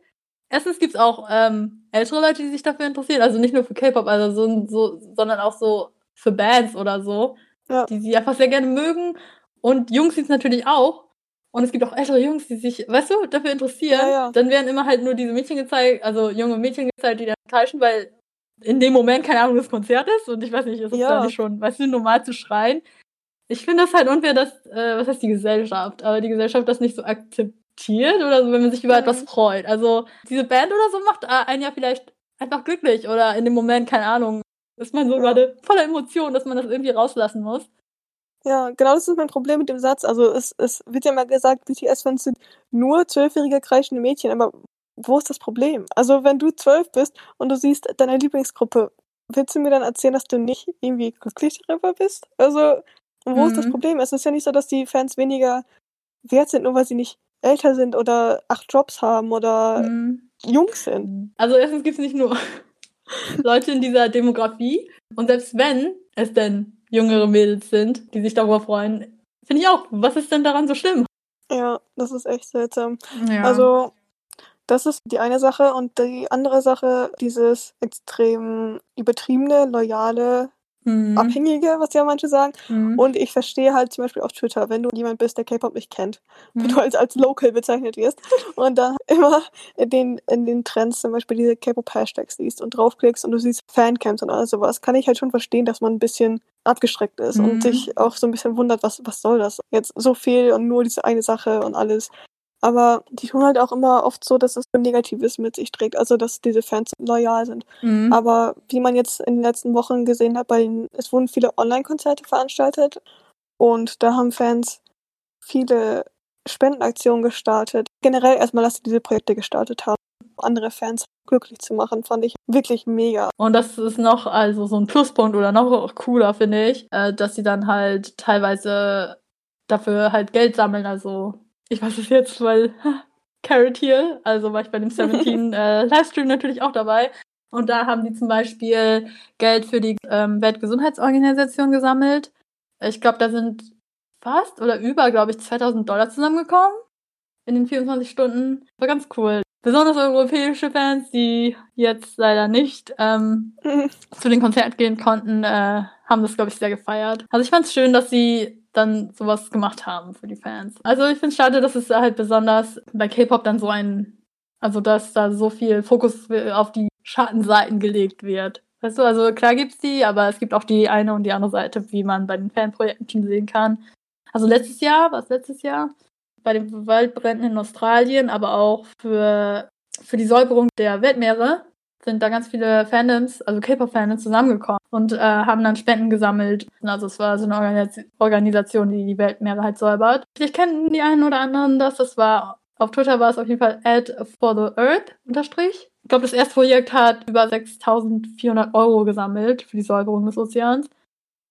erstens gibt's auch ähm, ältere Leute, die sich dafür interessieren, also nicht nur für K-Pop, also so, so, sondern auch so für Bands oder so, Ja. die sie einfach sehr gerne mögen. Und Jungs sieht's natürlich auch. Und es gibt auch ältere Jungs, die sich, weißt du, dafür interessieren. Ja, ja. Dann werden immer halt nur diese Mädchen gezeigt, also junge Mädchen gezeigt, die dann kreischen, weil in dem Moment, keine Ahnung, das Konzert ist. Und ich weiß nicht, ist es da nicht schon, weißt du, normal zu schreien. Ich finde das halt unfair, dass, äh, was heißt die Gesellschaft, aber die Gesellschaft das nicht so akzeptiert oder so, wenn man sich über Mhm. etwas freut. Also diese Band oder so macht einen ja vielleicht einfach glücklich oder in dem Moment, keine Ahnung, ist man so Ja. gerade voller Emotionen, dass man das irgendwie rauslassen muss. ja, genau das ist mein Problem mit dem Satz. Also es, es wird ja immer gesagt, BTS-Fans sind nur zwölfjährige kreischende Mädchen, aber wo ist das Problem? Also wenn du zwölf bist und du siehst deine Lieblingsgruppe, willst du mir dann erzählen, dass du nicht irgendwie glücklich darüber bist? Also, wo ist das Mhm. Problem? Es ist ja nicht so, dass die Fans weniger wert sind, nur weil sie nicht älter sind oder acht Jobs haben oder Mhm. jung sind. Also erstens gibt es nicht nur Leute in dieser Demografie. Und selbst wenn es denn jüngere Mädels sind, die sich darüber freuen, finde ich auch, was ist denn daran so schlimm? Ja, das ist echt seltsam. Ja. Also, das ist die eine Sache. Und die andere Sache, dieses extrem übertriebene, loyale, mhm. abhängige, was ja manche sagen. Mhm. Und ich verstehe halt zum Beispiel auf Twitter, wenn du jemand bist, der K-Pop nicht kennt, wenn Mhm. du als, als Local bezeichnet wirst und dann immer in den, in den Trends zum Beispiel diese K-Pop-Hashtags siehst und draufklickst und du siehst Fancams und all sowas, kann ich halt schon verstehen, dass man ein bisschen abgeschreckt ist Mhm. und sich auch so ein bisschen wundert, was, was soll das? Jetzt so viel und nur diese eine Sache und alles. Aber die tun halt auch immer oft so, dass es so Negatives mit sich trägt, also dass diese Fans loyal sind. Mhm. Aber wie man jetzt in den letzten Wochen gesehen hat, bei den, es wurden viele Online-Konzerte veranstaltet und da haben Fans viele Spendenaktionen gestartet. Generell erstmal, dass sie diese Projekte gestartet haben, um andere Fans glücklich zu machen, fand ich wirklich mega. Und das ist noch also so ein Pluspunkt oder noch cooler, finde ich, äh, dass sie dann halt teilweise dafür halt Geld sammeln. Also ich weiß es jetzt, weil Carrot hier, also war ich bei dem 17 äh, Livestream natürlich auch dabei. Und da haben die zum Beispiel Geld für die ähm, Weltgesundheitsorganisation gesammelt. Ich glaube, da sind fast oder über, glaube ich, 2000 Dollar zusammengekommen in den 24 Stunden. War ganz cool. Besonders europäische Fans, die jetzt leider nicht ähm, zu den Konzerten gehen konnten, äh, haben das, glaube ich, sehr gefeiert. Also ich fand es schön, dass sie dann sowas gemacht haben für die Fans. Also ich finde es schade, dass es halt besonders bei K-Pop dann so ein, also dass da so viel Fokus auf die Schattenseiten gelegt wird. Weißt du, also klar gibt's die, aber es gibt auch die eine und die andere Seite, wie man bei den Fanprojekten schon sehen kann. Also letztes Jahr, was letztes Jahr? Bei den Waldbränden in Australien, aber auch für, für die Säuberung der Weltmeere sind da ganz viele Fandoms, also K-Pop-Fandoms zusammengekommen und äh, haben dann Spenden gesammelt. Also es war so eine Organis Organisation, die die Weltmeere halt säubert. Ich kenne die einen oder anderen das. Das war auf Twitter war es auf jeden Fall Ad for the Earth unterstrich. Ich glaube, das erste Projekt hat über 6.400 Euro gesammelt für die Säuberung des Ozeans.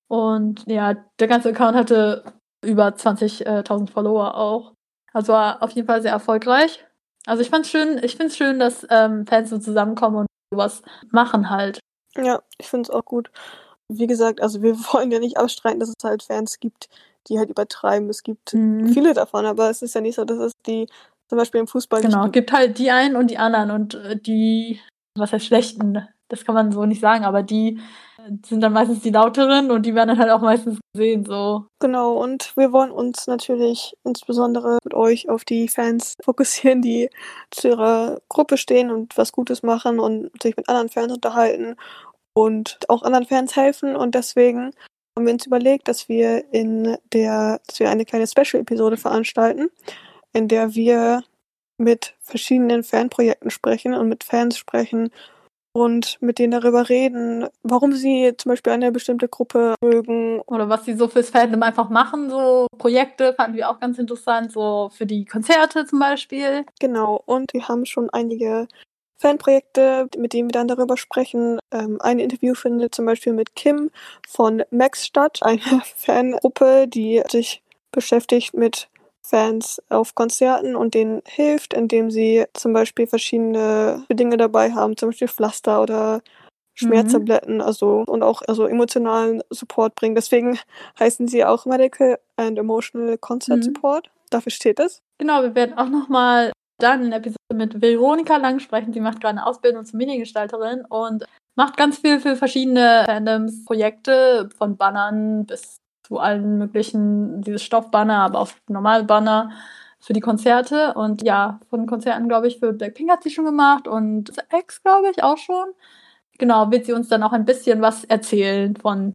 Und ja, der ganze Account hatte über 20.000 Follower auch. Also war auf jeden Fall sehr erfolgreich. Also ich fand's schön, ich find's schön, dass ähm, Fans so zusammenkommen und sowas machen halt. Ja, ich find's auch gut. Wie gesagt, also wir wollen ja nicht abstreiten, dass es halt Fans gibt, die halt übertreiben. Es gibt mhm. viele davon, aber es ist ja nicht so, dass es die zum Beispiel im Fußball. Genau, es gibt halt die einen und die anderen und äh, die, was heißt schlechten, das kann man so nicht sagen, aber die sind dann meistens die lauteren und die werden dann halt auch meistens gesehen, so. Genau, und wir wollen uns natürlich insbesondere mit euch auf die Fans fokussieren, die zu ihrer Gruppe stehen und was Gutes machen und sich mit anderen Fans unterhalten und auch anderen Fans helfen und deswegen haben wir uns überlegt, dass wir in der, dass wir eine kleine Special-Episode veranstalten, in der wir mit verschiedenen Fanprojekten sprechen und mit Fans sprechen und mit denen darüber reden, warum sie zum Beispiel eine bestimmte Gruppe mögen. Oder was sie so fürs Fandom einfach machen, so Projekte fanden wir auch ganz interessant, so für die Konzerte zum Beispiel. Genau, und wir haben schon einige Fanprojekte, mit denen wir dann darüber sprechen. Ähm, ein Interview findet zum Beispiel mit Kim von Max statt, eine Fangruppe, die sich beschäftigt mit Fans auf Konzerten und denen hilft, indem sie zum Beispiel verschiedene Dinge dabei haben, zum Beispiel Pflaster oder Schmerztabletten, mhm. also und auch also emotionalen Support bringen. Deswegen heißen sie auch Medical and Emotional Concert mhm. Support. Dafür steht es. Genau, wir werden auch nochmal dann in der Episode mit Veronika lang sprechen. Sie macht gerade eine Ausbildung zur Mediengestalterin und macht ganz viel für verschiedene Fandoms, Projekte, von Bannern bis zu allen möglichen, dieses Stoffbanner, aber auch normale Banner für die Konzerte. Und ja, von Konzerten, glaube ich, für Blackpink hat sie schon gemacht und X, glaube ich, auch schon. Genau, wird sie uns dann auch ein bisschen was erzählen von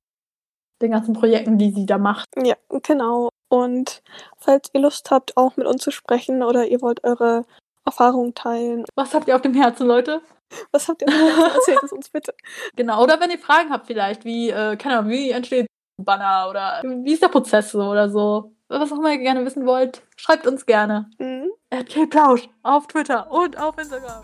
den ganzen Projekten, die sie da macht. Ja, genau. Und falls ihr Lust habt, auch mit uns zu sprechen oder ihr wollt eure Erfahrungen teilen. Was habt ihr auf dem Herzen, Leute? Was habt ihr auf dem Herzen? Erzählt es uns bitte. Genau, oder wenn ihr Fragen habt vielleicht, wie, äh, keine Ahnung, wie entsteht Banner oder wie ist der Prozess so oder so. Was auch immer ihr gerne wissen wollt, schreibt uns gerne. Mhm. Plausch auf Twitter und auf Instagram.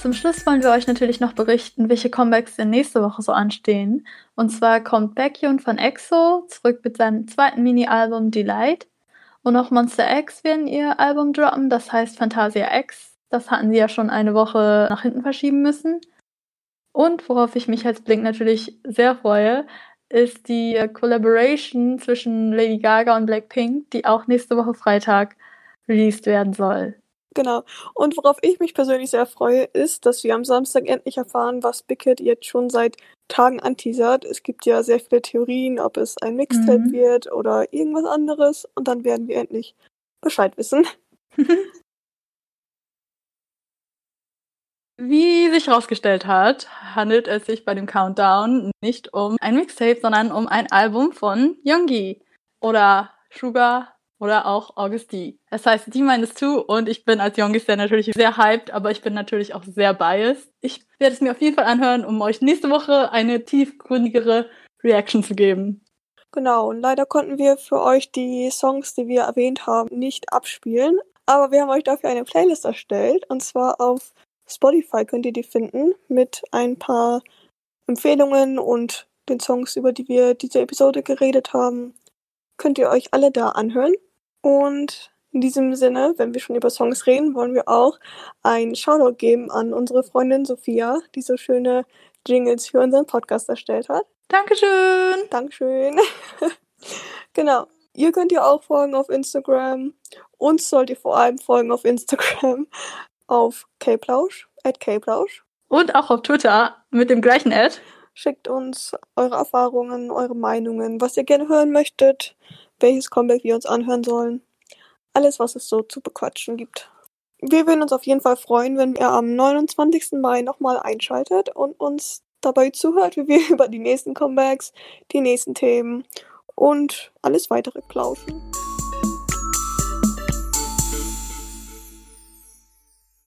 Zum Schluss wollen wir euch natürlich noch berichten, welche Comebacks denn nächste Woche so anstehen. Und zwar kommt Baekhyun von EXO zurück mit seinem zweiten Mini-Album Delight. Und auch Monster X werden ihr Album droppen, das heißt Fantasia X. Das hatten sie ja schon eine Woche nach hinten verschieben müssen. Und worauf ich mich als Blink natürlich sehr freue, ist die Collaboration zwischen Lady Gaga und Blackpink, die auch nächste Woche Freitag released werden soll. Genau. Und worauf ich mich persönlich sehr freue, ist, dass wir am Samstag endlich erfahren, was Big Hit jetzt schon seit Tagen anteasert. Es gibt ja sehr viele Theorien, ob es ein Mixtape mhm. wird oder irgendwas anderes. Und dann werden wir endlich Bescheid wissen. Wie sich herausgestellt hat, handelt es sich bei dem Countdown nicht um ein Mixtape, sondern um ein Album von Yoongi oder Sugar oder auch Augusti. Es heißt D-2 und ich bin als Yoongi-Stan natürlich sehr hyped, aber ich bin natürlich auch sehr biased. Ich werde es mir auf jeden Fall anhören, um euch nächste Woche eine tiefgründigere Reaction zu geben. Genau, und leider konnten wir für euch die Songs, die wir erwähnt haben, nicht abspielen. Aber wir haben euch dafür eine Playlist erstellt, und zwar auf Spotify könnt ihr die finden mit ein paar Empfehlungen und den Songs, über die wir diese Episode geredet haben. Könnt ihr euch alle da anhören. Und In diesem Sinne, wenn wir schon über Songs reden, wollen wir auch ein Shoutout geben an unsere Freundin Sophia, die so schöne Jingles für unseren Podcast erstellt hat. Dankeschön. Dankeschön. genau. Ihr könnt ihr auch folgen auf Instagram. Uns sollt ihr vor allem folgen auf Instagram auf kplausch, at kplausch. Und auch auf Twitter mit dem gleichen Ad. Schickt uns eure Erfahrungen, eure Meinungen, was ihr gerne hören möchtet, welches Comeback wir uns anhören sollen. Alles, was es so zu bequatschen gibt. Wir würden uns auf jeden Fall freuen, wenn ihr am 29. Mai nochmal einschaltet und uns dabei zuhört, wie wir über die nächsten Comebacks, die nächsten Themen und alles weitere plauschen.